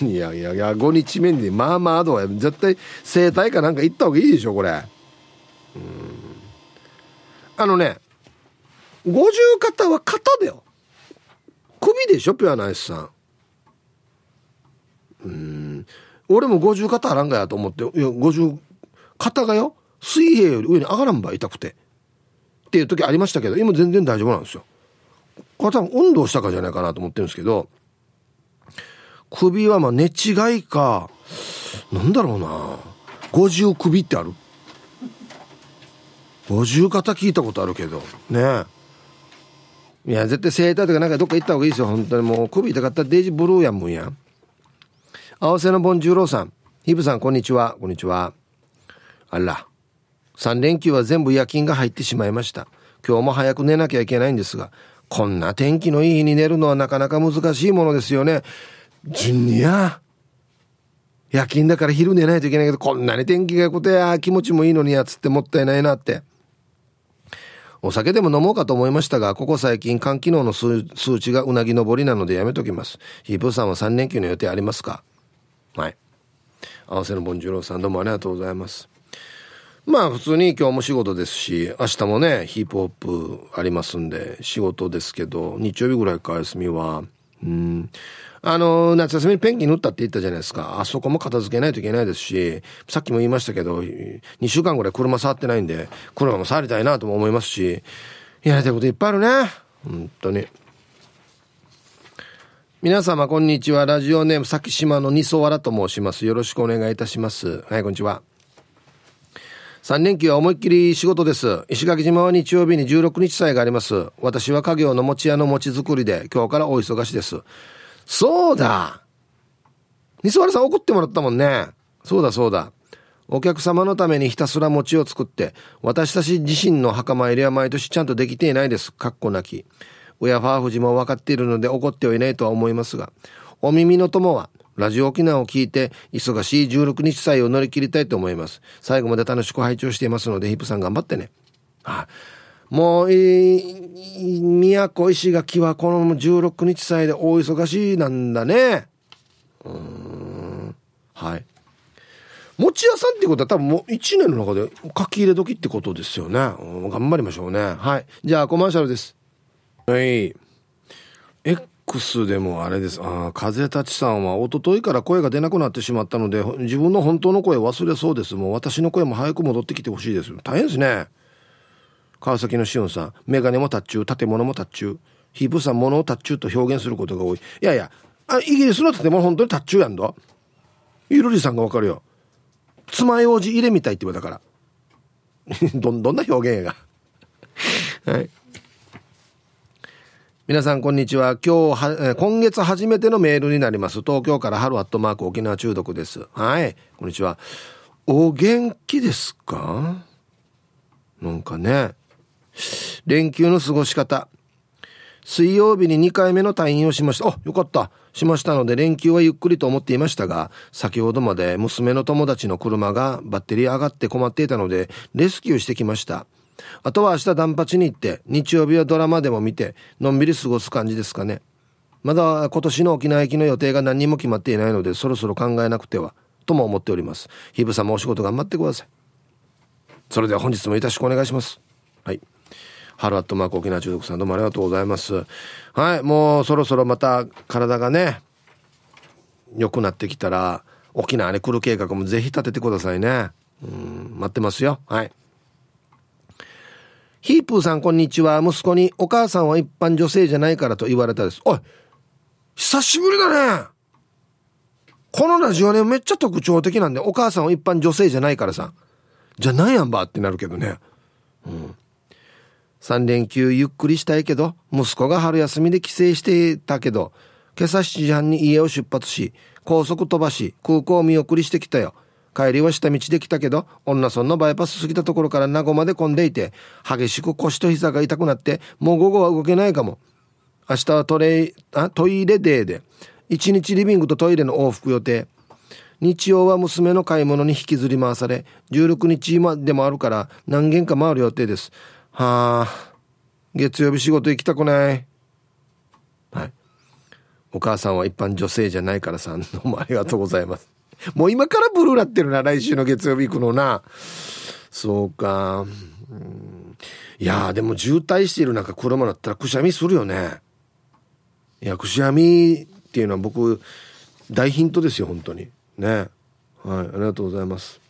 いやいやいや、5日目に、まあまあどうや絶対整体かなんか行った方がいいでしょ、これ。うんあのね、五十肩は肩だよ。首でしょ、ピュアナイスさん。うん。俺も五十肩あらんがやと思って、いや、五十肩がよ、水平より上に上がらんば痛くて。っていう時ありましたけど、今全然大丈夫なんですよ。これ多分運動したかじゃないかなと思ってるんですけど、首はまあ寝違いか、なんだろうな。五十首ってある五十肩聞いたことあるけどねいや絶対整体とかなんかどっか行った方がいいですよ本当にもう首痛かったらデイジブルーやんもんや合わせのボンジューローさん。ヒブさんこんにちは。こんにちは。あら。3連休は全部夜勤が入ってしまいました。今日も早く寝なきゃいけないんですがこんな天気のいい日に寝るのはなかなか難しいものですよね。ジュニア。夜勤だから昼寝ないといけないけどこんなに天気が良くてや気持ちもいいのにやつってもったいないなって。お酒でも飲もうかと思いましたが、ここ最近肝機能の数値がうなぎ登りなのでやめときます。ヒープさんは3連休の予定ありますか？はい。合わせのボンジュローさんどうもありがとうございます。まあ普通に今日も仕事ですし、明日もね、ヒップホップありますんで、仕事ですけど、日曜日ぐらいか休みは、うん。あの、夏休みにペンキ塗ったって言ったじゃないですか。あそこも片付けないといけないですし、さっきも言いましたけど、2週間ぐらい車触ってないんで、車も触りたいなとも思いますし、やりたいこといっぱいあるね。本当に。皆様、こんにちは。ラジオネーム、先島の二層原と申します。よろしくお願いいたします。はい、こんにちは。3連休は思いっきり仕事です。石垣島は日曜日に16日祭があります。私は家業の餅屋の餅作りで、今日からお忙しです。そうだ西原さん怒ってもらったもんね。そうだそうだ。お客様のためにひたすら餅を作って、私たち自身の墓参りは毎年ちゃんとできていないです。かっこなき。親ファーフジも分かっているので怒ってはいないとは思いますが、お耳の友は、ラジオ沖縄を聞いて、忙しい16日祭を乗り切りたいと思います。最後まで楽しく拝聴していますので、ヒップさん頑張ってね。はい、もう、えー、宮古石垣はこの16日祭で大忙しいなんだね。うん。はい。餅屋さんってことは多分もう1年の中で書き入れ時ってことですよね。頑張りましょうね。はい。じゃあコマーシャルです。はい。X でもあれです。ああ、風立ちさんは一昨日から声が出なくなってしまったので、自分の本当の声忘れそうです。もう私の声も早く戻ってきてほしいです。大変ですね。川崎のしおんさん、メガネも達中、建物も達中。ヒープさん、物を達中と表現することが多い。いやいや、あイギリスの建物本当に達中やんだ。ゆるりさんがわかるよ。爪楊枝入れみたいって言われたから。ど、どんな表現やが。はい。皆さん、こんにちは。今日は、今月初めてのメールになります。東京から春アットマーク沖縄中毒です。はい。こんにちは。お元気ですか？なんかね。連休の過ごし方。水曜日に2回目の退院をしました。あ、よかった。しましたので連休はゆっくりと思っていましたが、先ほどまで娘の友達の車がバッテリー上がって困っていたので、レスキューしてきました。あとは明日断髪に行って、日曜日はドラマでも見て、のんびり過ごす感じですかね。まだ今年の沖縄行きの予定が何にも決まっていないので、そろそろ考えなくては、とも思っております。ひぶさんもお仕事頑張ってください。それでは本日もよろしくお願いします。はい。ハルアットマーク沖縄中毒さんどうもありがとうございます。はい、もうそろそろまた体がね、良くなってきたら、沖縄に来る計画もぜひ立ててくださいね。うん、待ってますよ。はい。ヒープーさんこんにちは。息子にお母さんは一般女性じゃないからと言われたです。おい久しぶりだねこのラジオね、めっちゃ特徴的なんで、お母さんは一般女性じゃないからさ。じゃないやんばってなるけどね。うん。3連休ゆっくりしたいけど、息子が春休みで帰省してたけど、今朝7時半に家を出発し、高速飛ばし、空港を見送りしてきたよ。帰りは下道で来たけど、女村のバイパス過ぎたところから名護まで混んでいて、激しく腰と膝が痛くなって、もう午後は動けないかも。明日はトレイ、あ、トイレデーで、1日リビングとトイレの往復予定。日曜は娘の買い物に引きずり回され、16日までもあるから何軒か回る予定です。はあ、月曜日仕事行きたくない。はい。お母さんは一般女性じゃないからさん、どうもありがとうございます。もう今からブルーなってるな、来週の月曜日行くのな。そうか。うん、いやでも渋滞している中車だったらくしゃみするよね。いや、くしゃみっていうのは僕、大ヒントですよ、本当に。ね。はい、ありがとうございます。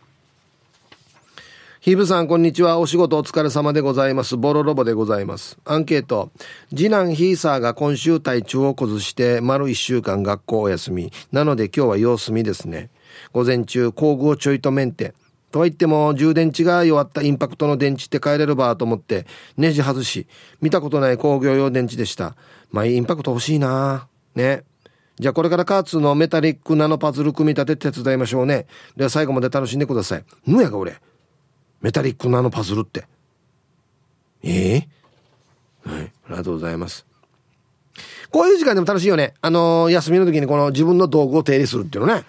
ヒブさん、こんにちは。お仕事お疲れ様でございます。ボロロボでございます。アンケート。次男ヒーサーが今週体調を崩して、丸一週間学校お休み。なので今日は様子見ですね。午前中、工具をちょいとメンテ。とは言っても、充電池が弱ったインパクトの電池って変えれるばと思って、ネジ外し、見たことない工業用電池でした。まあ、インパクト欲しいなね。じゃあこれからカーツのメタリックナノパズル組み立て手伝いましょうね。では最後まで楽しんでください。ぬやが俺。メタリックのあのパズルって。ええー、はい。ありがとうございます。こういう時間でも楽しいよね。あのー、休みの時にこの自分の道具を手入れするっていうのね。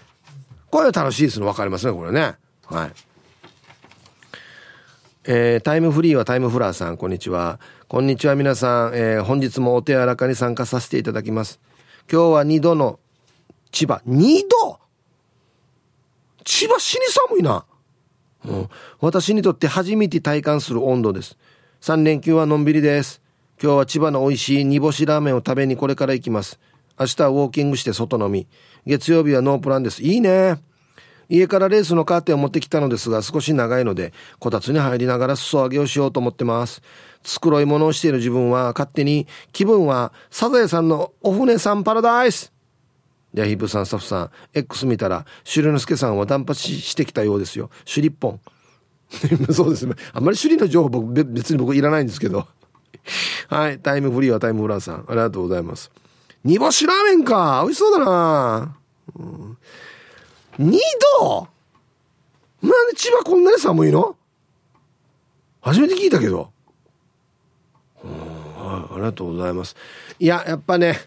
こういうの楽しいですの分かりますね、これね。はい。えー、タイムフリーはタイムフラーさん、こんにちは。こんにちは、皆さん。えー、本日もお手柔らかに参加させていただきます。今日は2度の千葉。2度？千葉死に寒いな。うん、私にとって初めて体感する温度です。3連休はのんびりです。今日は千葉の美味しい煮干しラーメンを食べにこれから行きます。明日はウォーキングして外飲み。月曜日はノープランです。いいね。家からレースのカーテンを持ってきたのですが少し長いので、こたつに入りながら裾上げをしようと思ってます。繕い物をしている自分は勝手に気分はサザエさんのお船さんパラダイスでヒップさんスタッフさん X 見たら朱里之助さんは断髪してきたようですよ朱里っぽんそうですねあんまり朱里の情報僕別に僕いらないんですけどはいタイムフリーはタイムフラーさんありがとうございます煮干しラーメンか。美味しそうだな、うん、2度？なんで千葉こんなに寒いの？初めて聞いたけど。ありがとうございます。いややっぱね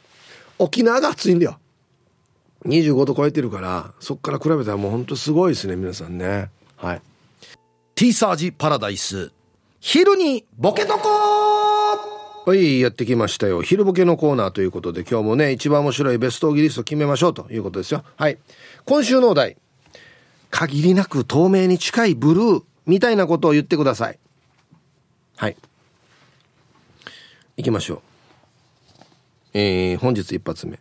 沖縄が暑いんだよ。25度超えてるからそっから比べたらもうほんとすごいですね皆さんね。はい。T サージパラダイス。昼にボケとこはいやってきましたよ。昼ボケのコーナーということで今日もね一番面白いベストオギリスト決めましょうということですよ。はい。今週のお題。限りなく透明に近いブルーみたいなことを言ってください。はい。行きましょう。えー、本日一発目。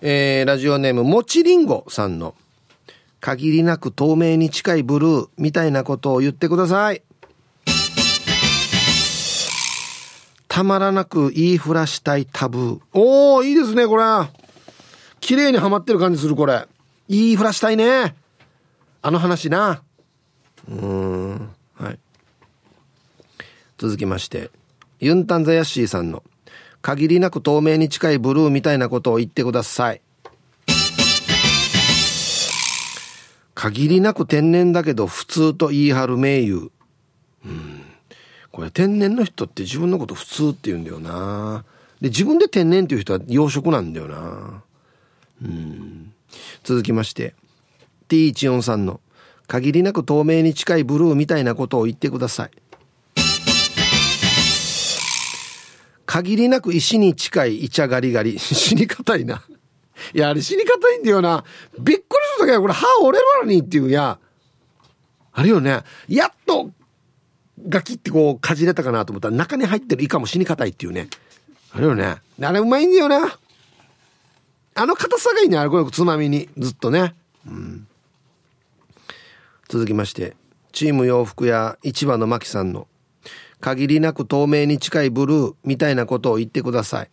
えー、ラジオネームもちりんごさんの限りなく透明に近いブルーみたいなことを言ってください。たまらなく言いふらしたいタブー。おーいいですねこれ。綺麗にはまってる感じするこれ。言いふらしたいね。あの話な。うん。はい。続きまして。ユンタンザヤッシーさんの「限りなく透明に近いブルーみたいなことを言ってください。限りなく天然だけど普通と言い張る名優。うん。これ天然の人って自分のこと普通って言うんだよな。で、自分で天然っていう人は養殖なんだよな。うん。続きまして、T14 さんの、限りなく透明に近いブルーみたいなことを言ってください。限りなく石に近いイチャガリガリ。死に硬いな。いや、あれ死に硬いんだよな。びっくりするときはこれ歯折れるのにっていうや。あるよね。やっとガキってこうかじれたかなと思ったら中に入ってるイカも死に硬いっていうね。あれよね。あれうまいんだよな。あの硬さがいいね。あれこれつまみに。ずっとね。うん。続きまして、チーム洋服屋市場のマキさんの限りなく透明に近いブルーみたいなことを言ってください。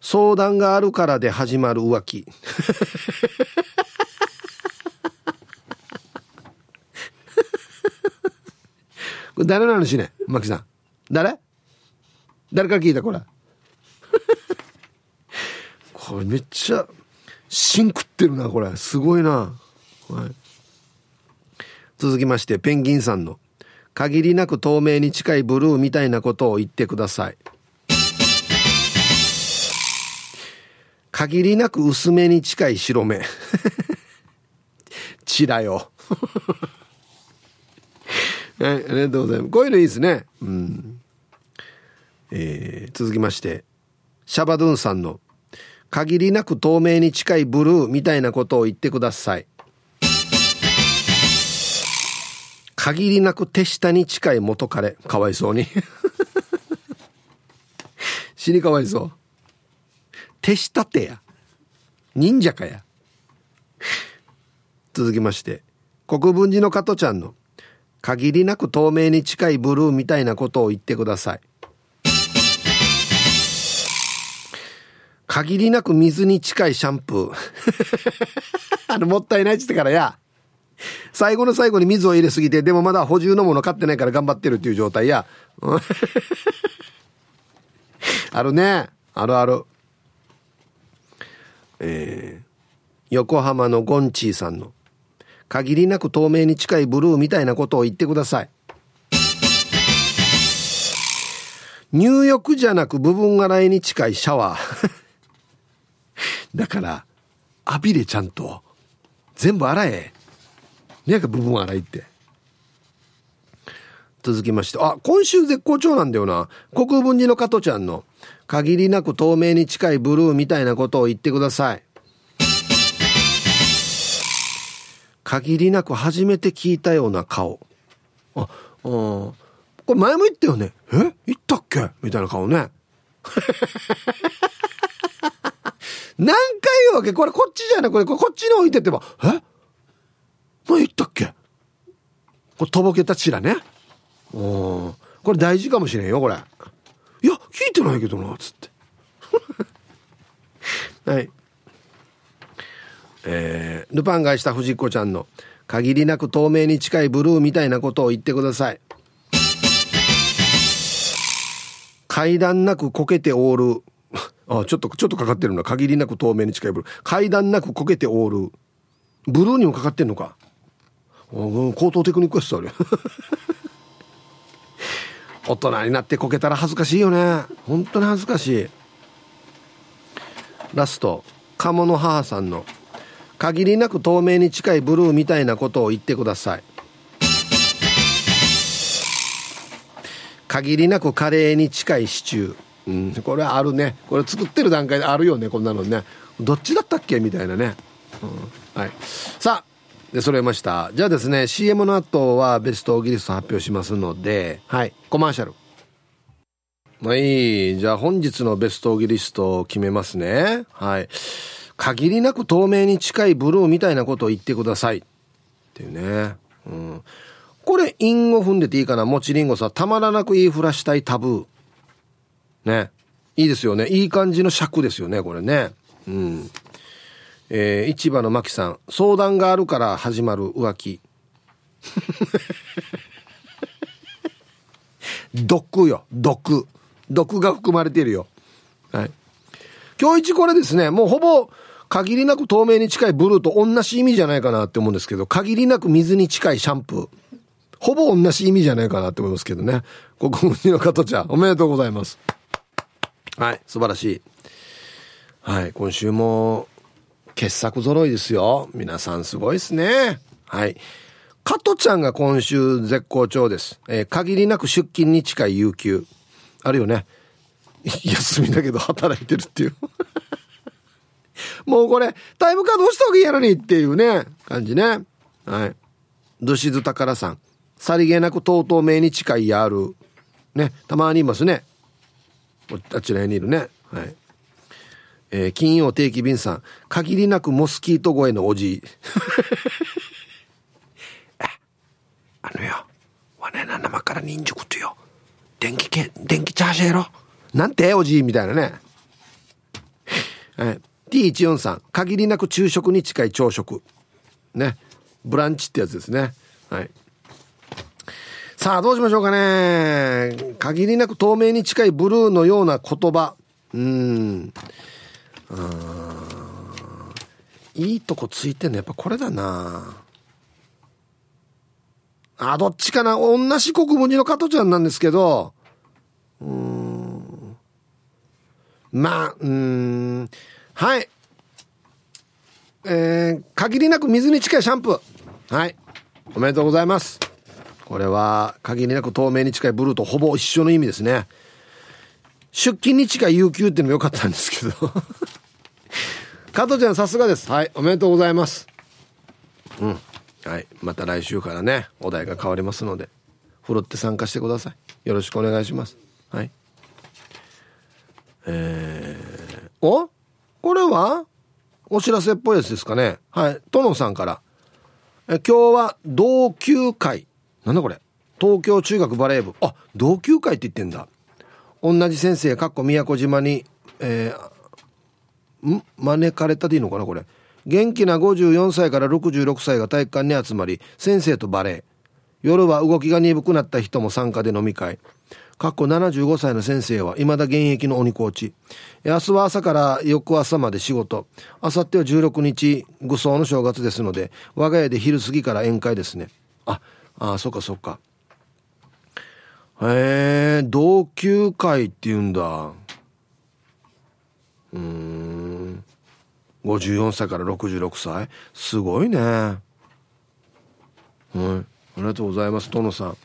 相談があるからで始まる浮気。これ誰の話ねマキさん？誰？誰から聞いたこれ。これめっちゃ、芯食ってるな、これ。すごいな。はい。続きまして、ペンギンさんの、限りなく透明に近いブルーみたいなことを言ってください。限りなく薄めに近い白目。チラよ。はい、ありがとうございます。こういうのいいですね。うん。えー、続きまして、シャバドゥンさんの、限りなく透明に近いブルーみたいなことを言ってください。限りなく手下に近い元彼。かわいそうに。死にかわいそう。手下ってや。忍者かや。続きまして、国分寺の加トちゃんの、限りなく透明に近いブルーみたいなことを言ってください。限りなく水に近いシャンプー。あの、もったいないっつってからや。最後の最後に水を入れすぎて、でもまだ補充のもの買ってないから頑張ってるっていう状態や。あるね。あるある。えー、横浜のゴンチーさんの、限りなく透明に近いブルーみたいなことを言ってください。入浴じゃなく部分洗いに近いシャワー。だから、浴びれちゃんと、全部洗え。ねえか部分洗いって。続きまして、あ、今週絶好調なんだよな。国分寺の加トちゃんの、限りなく透明に近いブルーみたいなことを言ってください。限りなく初めて聞いたような顔。あ、あこれ前も言ったよね。え？言ったっけ？みたいな顔ね。何回言うわけ？これこっちじゃない？これこっちに置いてってば、え？何言ったっけ？これとぼけたチラね。うん。これ大事かもしれんよ、これ。いや、聞いてないけどな、つって。はい。えー、ルパンがした藤子ちゃんの限りなく透明に近いブルーみたいなことを言ってください。階段なくこけてオール。あ、ちょっと、ちょっとかかってるな。限りなく透明に近いブルー。階段なくこけてオール。ブルーにもかかってんのか。高等テクニックやつある 大人になってこけたら恥ずかしいよね本当に恥ずかしいラスト鴨の母さんの限りなく透明に近いブルーみたいなことを言ってください。限りなくカレーに近いシチュー。うん、これはあるね。これ作ってる段階であるよねこんなのね。どっちだったっけみたいなね、うん、はい。さあで揃えました。じゃあですね CM の後はベストギリスト発表しますのではい。コマーシャル。はい。じゃあ本日のベストギリストを決めますね。はい。限りなく透明に近いブルーみたいなことを言ってくださいっていうねうんこれ韻を踏んでていいかなもちりんごさたまらなく言いふらしたいタブーね。いいですよね。いい感じの尺ですよね、これね。うん。えー、市場のマキさん、相談があるから始まる浮気。毒よ、毒。毒が含まれてるよ。はい。今日一これですね、もうほぼ限りなく透明に近いブルーと同じ意味じゃないかなって思うんですけど、限りなく水に近いシャンプー。ほぼ同じ意味じゃないかなって思いますけどね。国分寺の加トちゃん、おめでとうございます。はい、素晴らしい。はい、今週も傑作揃いですよ。皆さんすごいですね。はい。加トちゃんが今週絶好調です。えー、限りなく出勤に近い有給。あるよね。休みだけど働いてるっていう もうこれ、タイムカード押した方がいいやのにっていうね、感じね。はい。ドシズ宝さん。さりげなくとうとう名に近いやる。ね。たまにいますね。あちらにいるね。はい。えー、金曜定期便さん。限りなくモスキート声のおじい。あのよ。わねな生から忍熟とよ。電気け、電気チャージやろ。なんておじいみたいなね。はい。T143 限りなく昼食に近い朝食。ね。ブランチってやつですね。はい。さあどうしましょうかね。限りなく透明に近いブルーのような言葉。うん。いいとこついてんのやっぱこれだな。あどっちかな。同じ国分寺の加トちゃんなんですけど。うん。まあうん。はい。えー、限りなく水に近いシャンプー。はい。おめでとうございます。これは、限りなく透明に近いブルーとほぼ一緒の意味ですね。出勤に近い有給ってのも良かったんですけど。加藤ちゃんさすがです。はい。おめでとうございます。うん。はい。また来週からね、お題が変わりますので、ふるって参加してください。よろしくお願いします。はい。えー、お？これはお知らせっぽいやつですかね。はい。殿さんから。え今日は同級会。なんだこれ。東京中学バレー部。あ、同級会って言ってんだ。同じ先生、かっこ宮古島に、えー、ん？招かれたでいいのかなこれ。元気な54歳から66歳が体育館に集まり、先生とバレー。夜は動きが鈍くなった人も参加で飲み会。かっこ75歳の先生は未だ現役の鬼コーチ。明日は朝から翌朝まで仕事。明後日は16日、愚僧の正月ですので、我が家で昼過ぎから宴会ですね。あ、あ、そっかそっか。へえ、同級会って言うんだ。うん。54歳から66歳すごいね。はい。ありがとうございます、殿さん。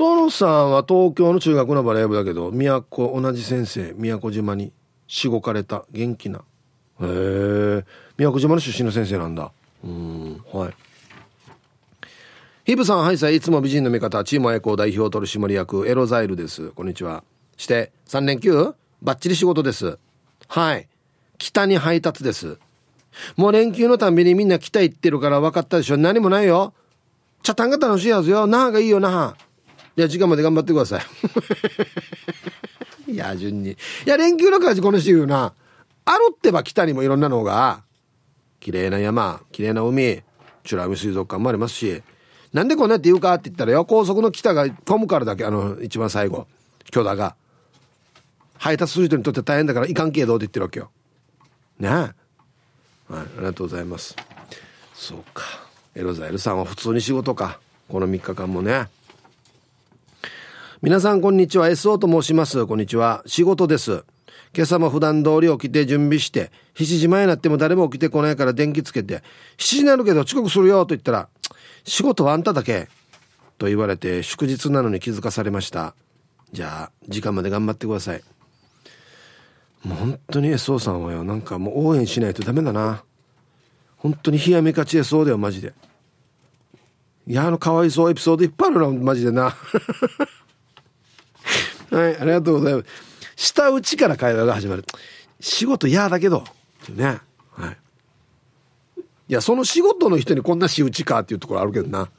殿さんは東京の中学のバレー部だけど宮古同じ先生宮古島にしごかれた。元気な。へえ宮古島の出身の先生なんだ。うんはい。ヒブさんはいさいいつも美人の味方。チームエコー代表取締役。エロザイルです。こんにちは。して3連休？バッチリ仕事です。はい。北に配達です。もう連休のたんびにみんな北行ってるから分かったでしょ。何もないよ。茶炭が楽しいやつよ。那覇がいいよ那覇いや、時間まで頑張ってください。いや、順に。いや、連休の感じこの人言うな。あるってば北にもいろんなのが、綺麗な山、綺麗な海、美ら海水族館もありますし、なんでこんなって言うかって言ったらよ、高速の北が混むからだけ、あの、一番最後、巨大が。配達する人にとって大変だからいかんけどって言ってるわけよ。ねえ。はい、ありがとうございます。そうか。エロザエルさんは普通に仕事か。この3日間もね。皆さんこんにちは。SO と申します。こんにちは。仕事です。今朝も普段通り起きて準備して7時前になっても誰も起きてこないから電気つけて7時になるけど遅刻するよと言ったら仕事はあんただけと言われて祝日なのに気づかされました。じゃあ時間まで頑張ってください。もう本当に SO さんはよなんかもう応援しないとダメだな。本当に冷やめ勝ち SO だよマジで。いやあのかわいそうエピソードいっぱいあるなマジでな。はい、ありがとうございます。下打ちから会話が始まる。仕事嫌だけど、ね。はい。いや、その仕事の人にこんな仕打ちかっていうところあるけどな。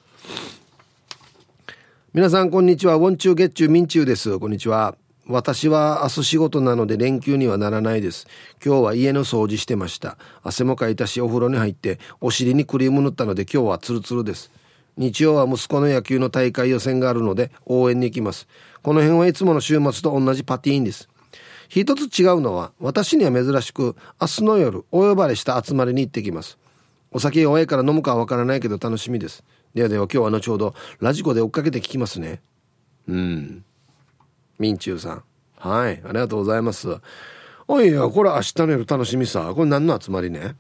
皆さん、こんにちは。ウォンチューゲッチューミンチューです。こんにちは。私は明日仕事なので連休にはならないです。今日は家の掃除してました。汗もかいたし、お風呂に入って、お尻にクリーム塗ったので今日はツルツルです。日曜は息子の野球の大会予選があるので応援に行きます。この辺はいつもの週末と同じパティーンです。一つ違うのは、私には珍しく、明日の夜、お呼ばれした集まりに行ってきます。お酒弱いから飲むかはわからないけど楽しみです。ではでは今日は後ほどラジコで追っかけて聞きますねうんみんちゅうさんはいありがとうございますおいやこれ明日の夜楽しみさこれ何の集まりね？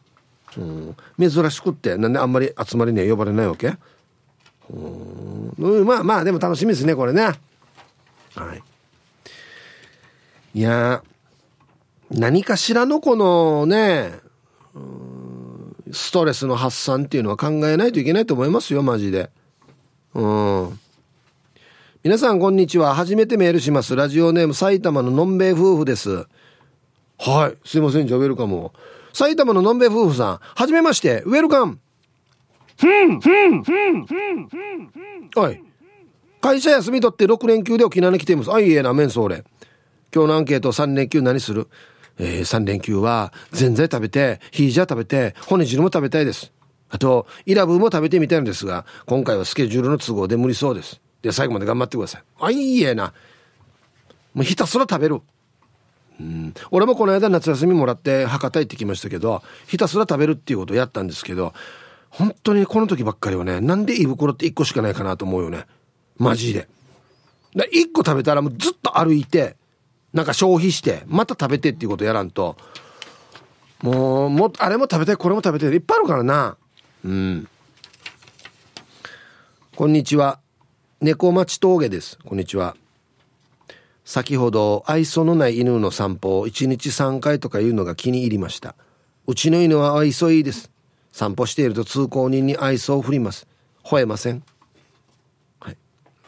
うん珍しくってなんであんまり集まりね呼ばれないわけ？うん。まあまあでも楽しみですねこれね。はい。いや何かしらのこのねストレスの発散っていうのは考えないといけないと思いますよマジで。うん。皆さんこんにちは。初めてメールします。ラジオネーム埼玉ののんべい夫婦です。はい。すいませんじゃあウェルカム埼玉ののんべい夫婦さん。はじめまして。ウェルカム。はい。会社休み取って6連休で沖縄に来ています。あ、いいえな、メンソーレ。今日のアンケート3連休何する？えー、3連休は、ぜんざい食べて、ヒージャー食べて、骨汁も食べたいです。あと、イラブーも食べてみたいのですが、今回はスケジュールの都合で無理そうです。で、最後まで頑張ってください。あ、いいえな。もうひたすら食べる。うん。俺もこの間夏休みもらって博多行ってきましたけど、ひたすら食べるっていうことをやったんですけど、本当にこの時ばっかりはね、なんで胃袋って1個しかないかなと思うよね。マジで。だ1個食べたらもうずっと歩いて、なんか消費して、また食べてっていうことやらんと、もう、もあれも食べたい、これも食べたい、いっぱいあるからな。うん。こんにちは。猫町峠です。こんにちは。先ほど愛想のない犬の散歩を1日3回とかいうのが気に入りました。うちの犬は愛想いいです。散歩していると通行人に愛想を振ります。吠えません。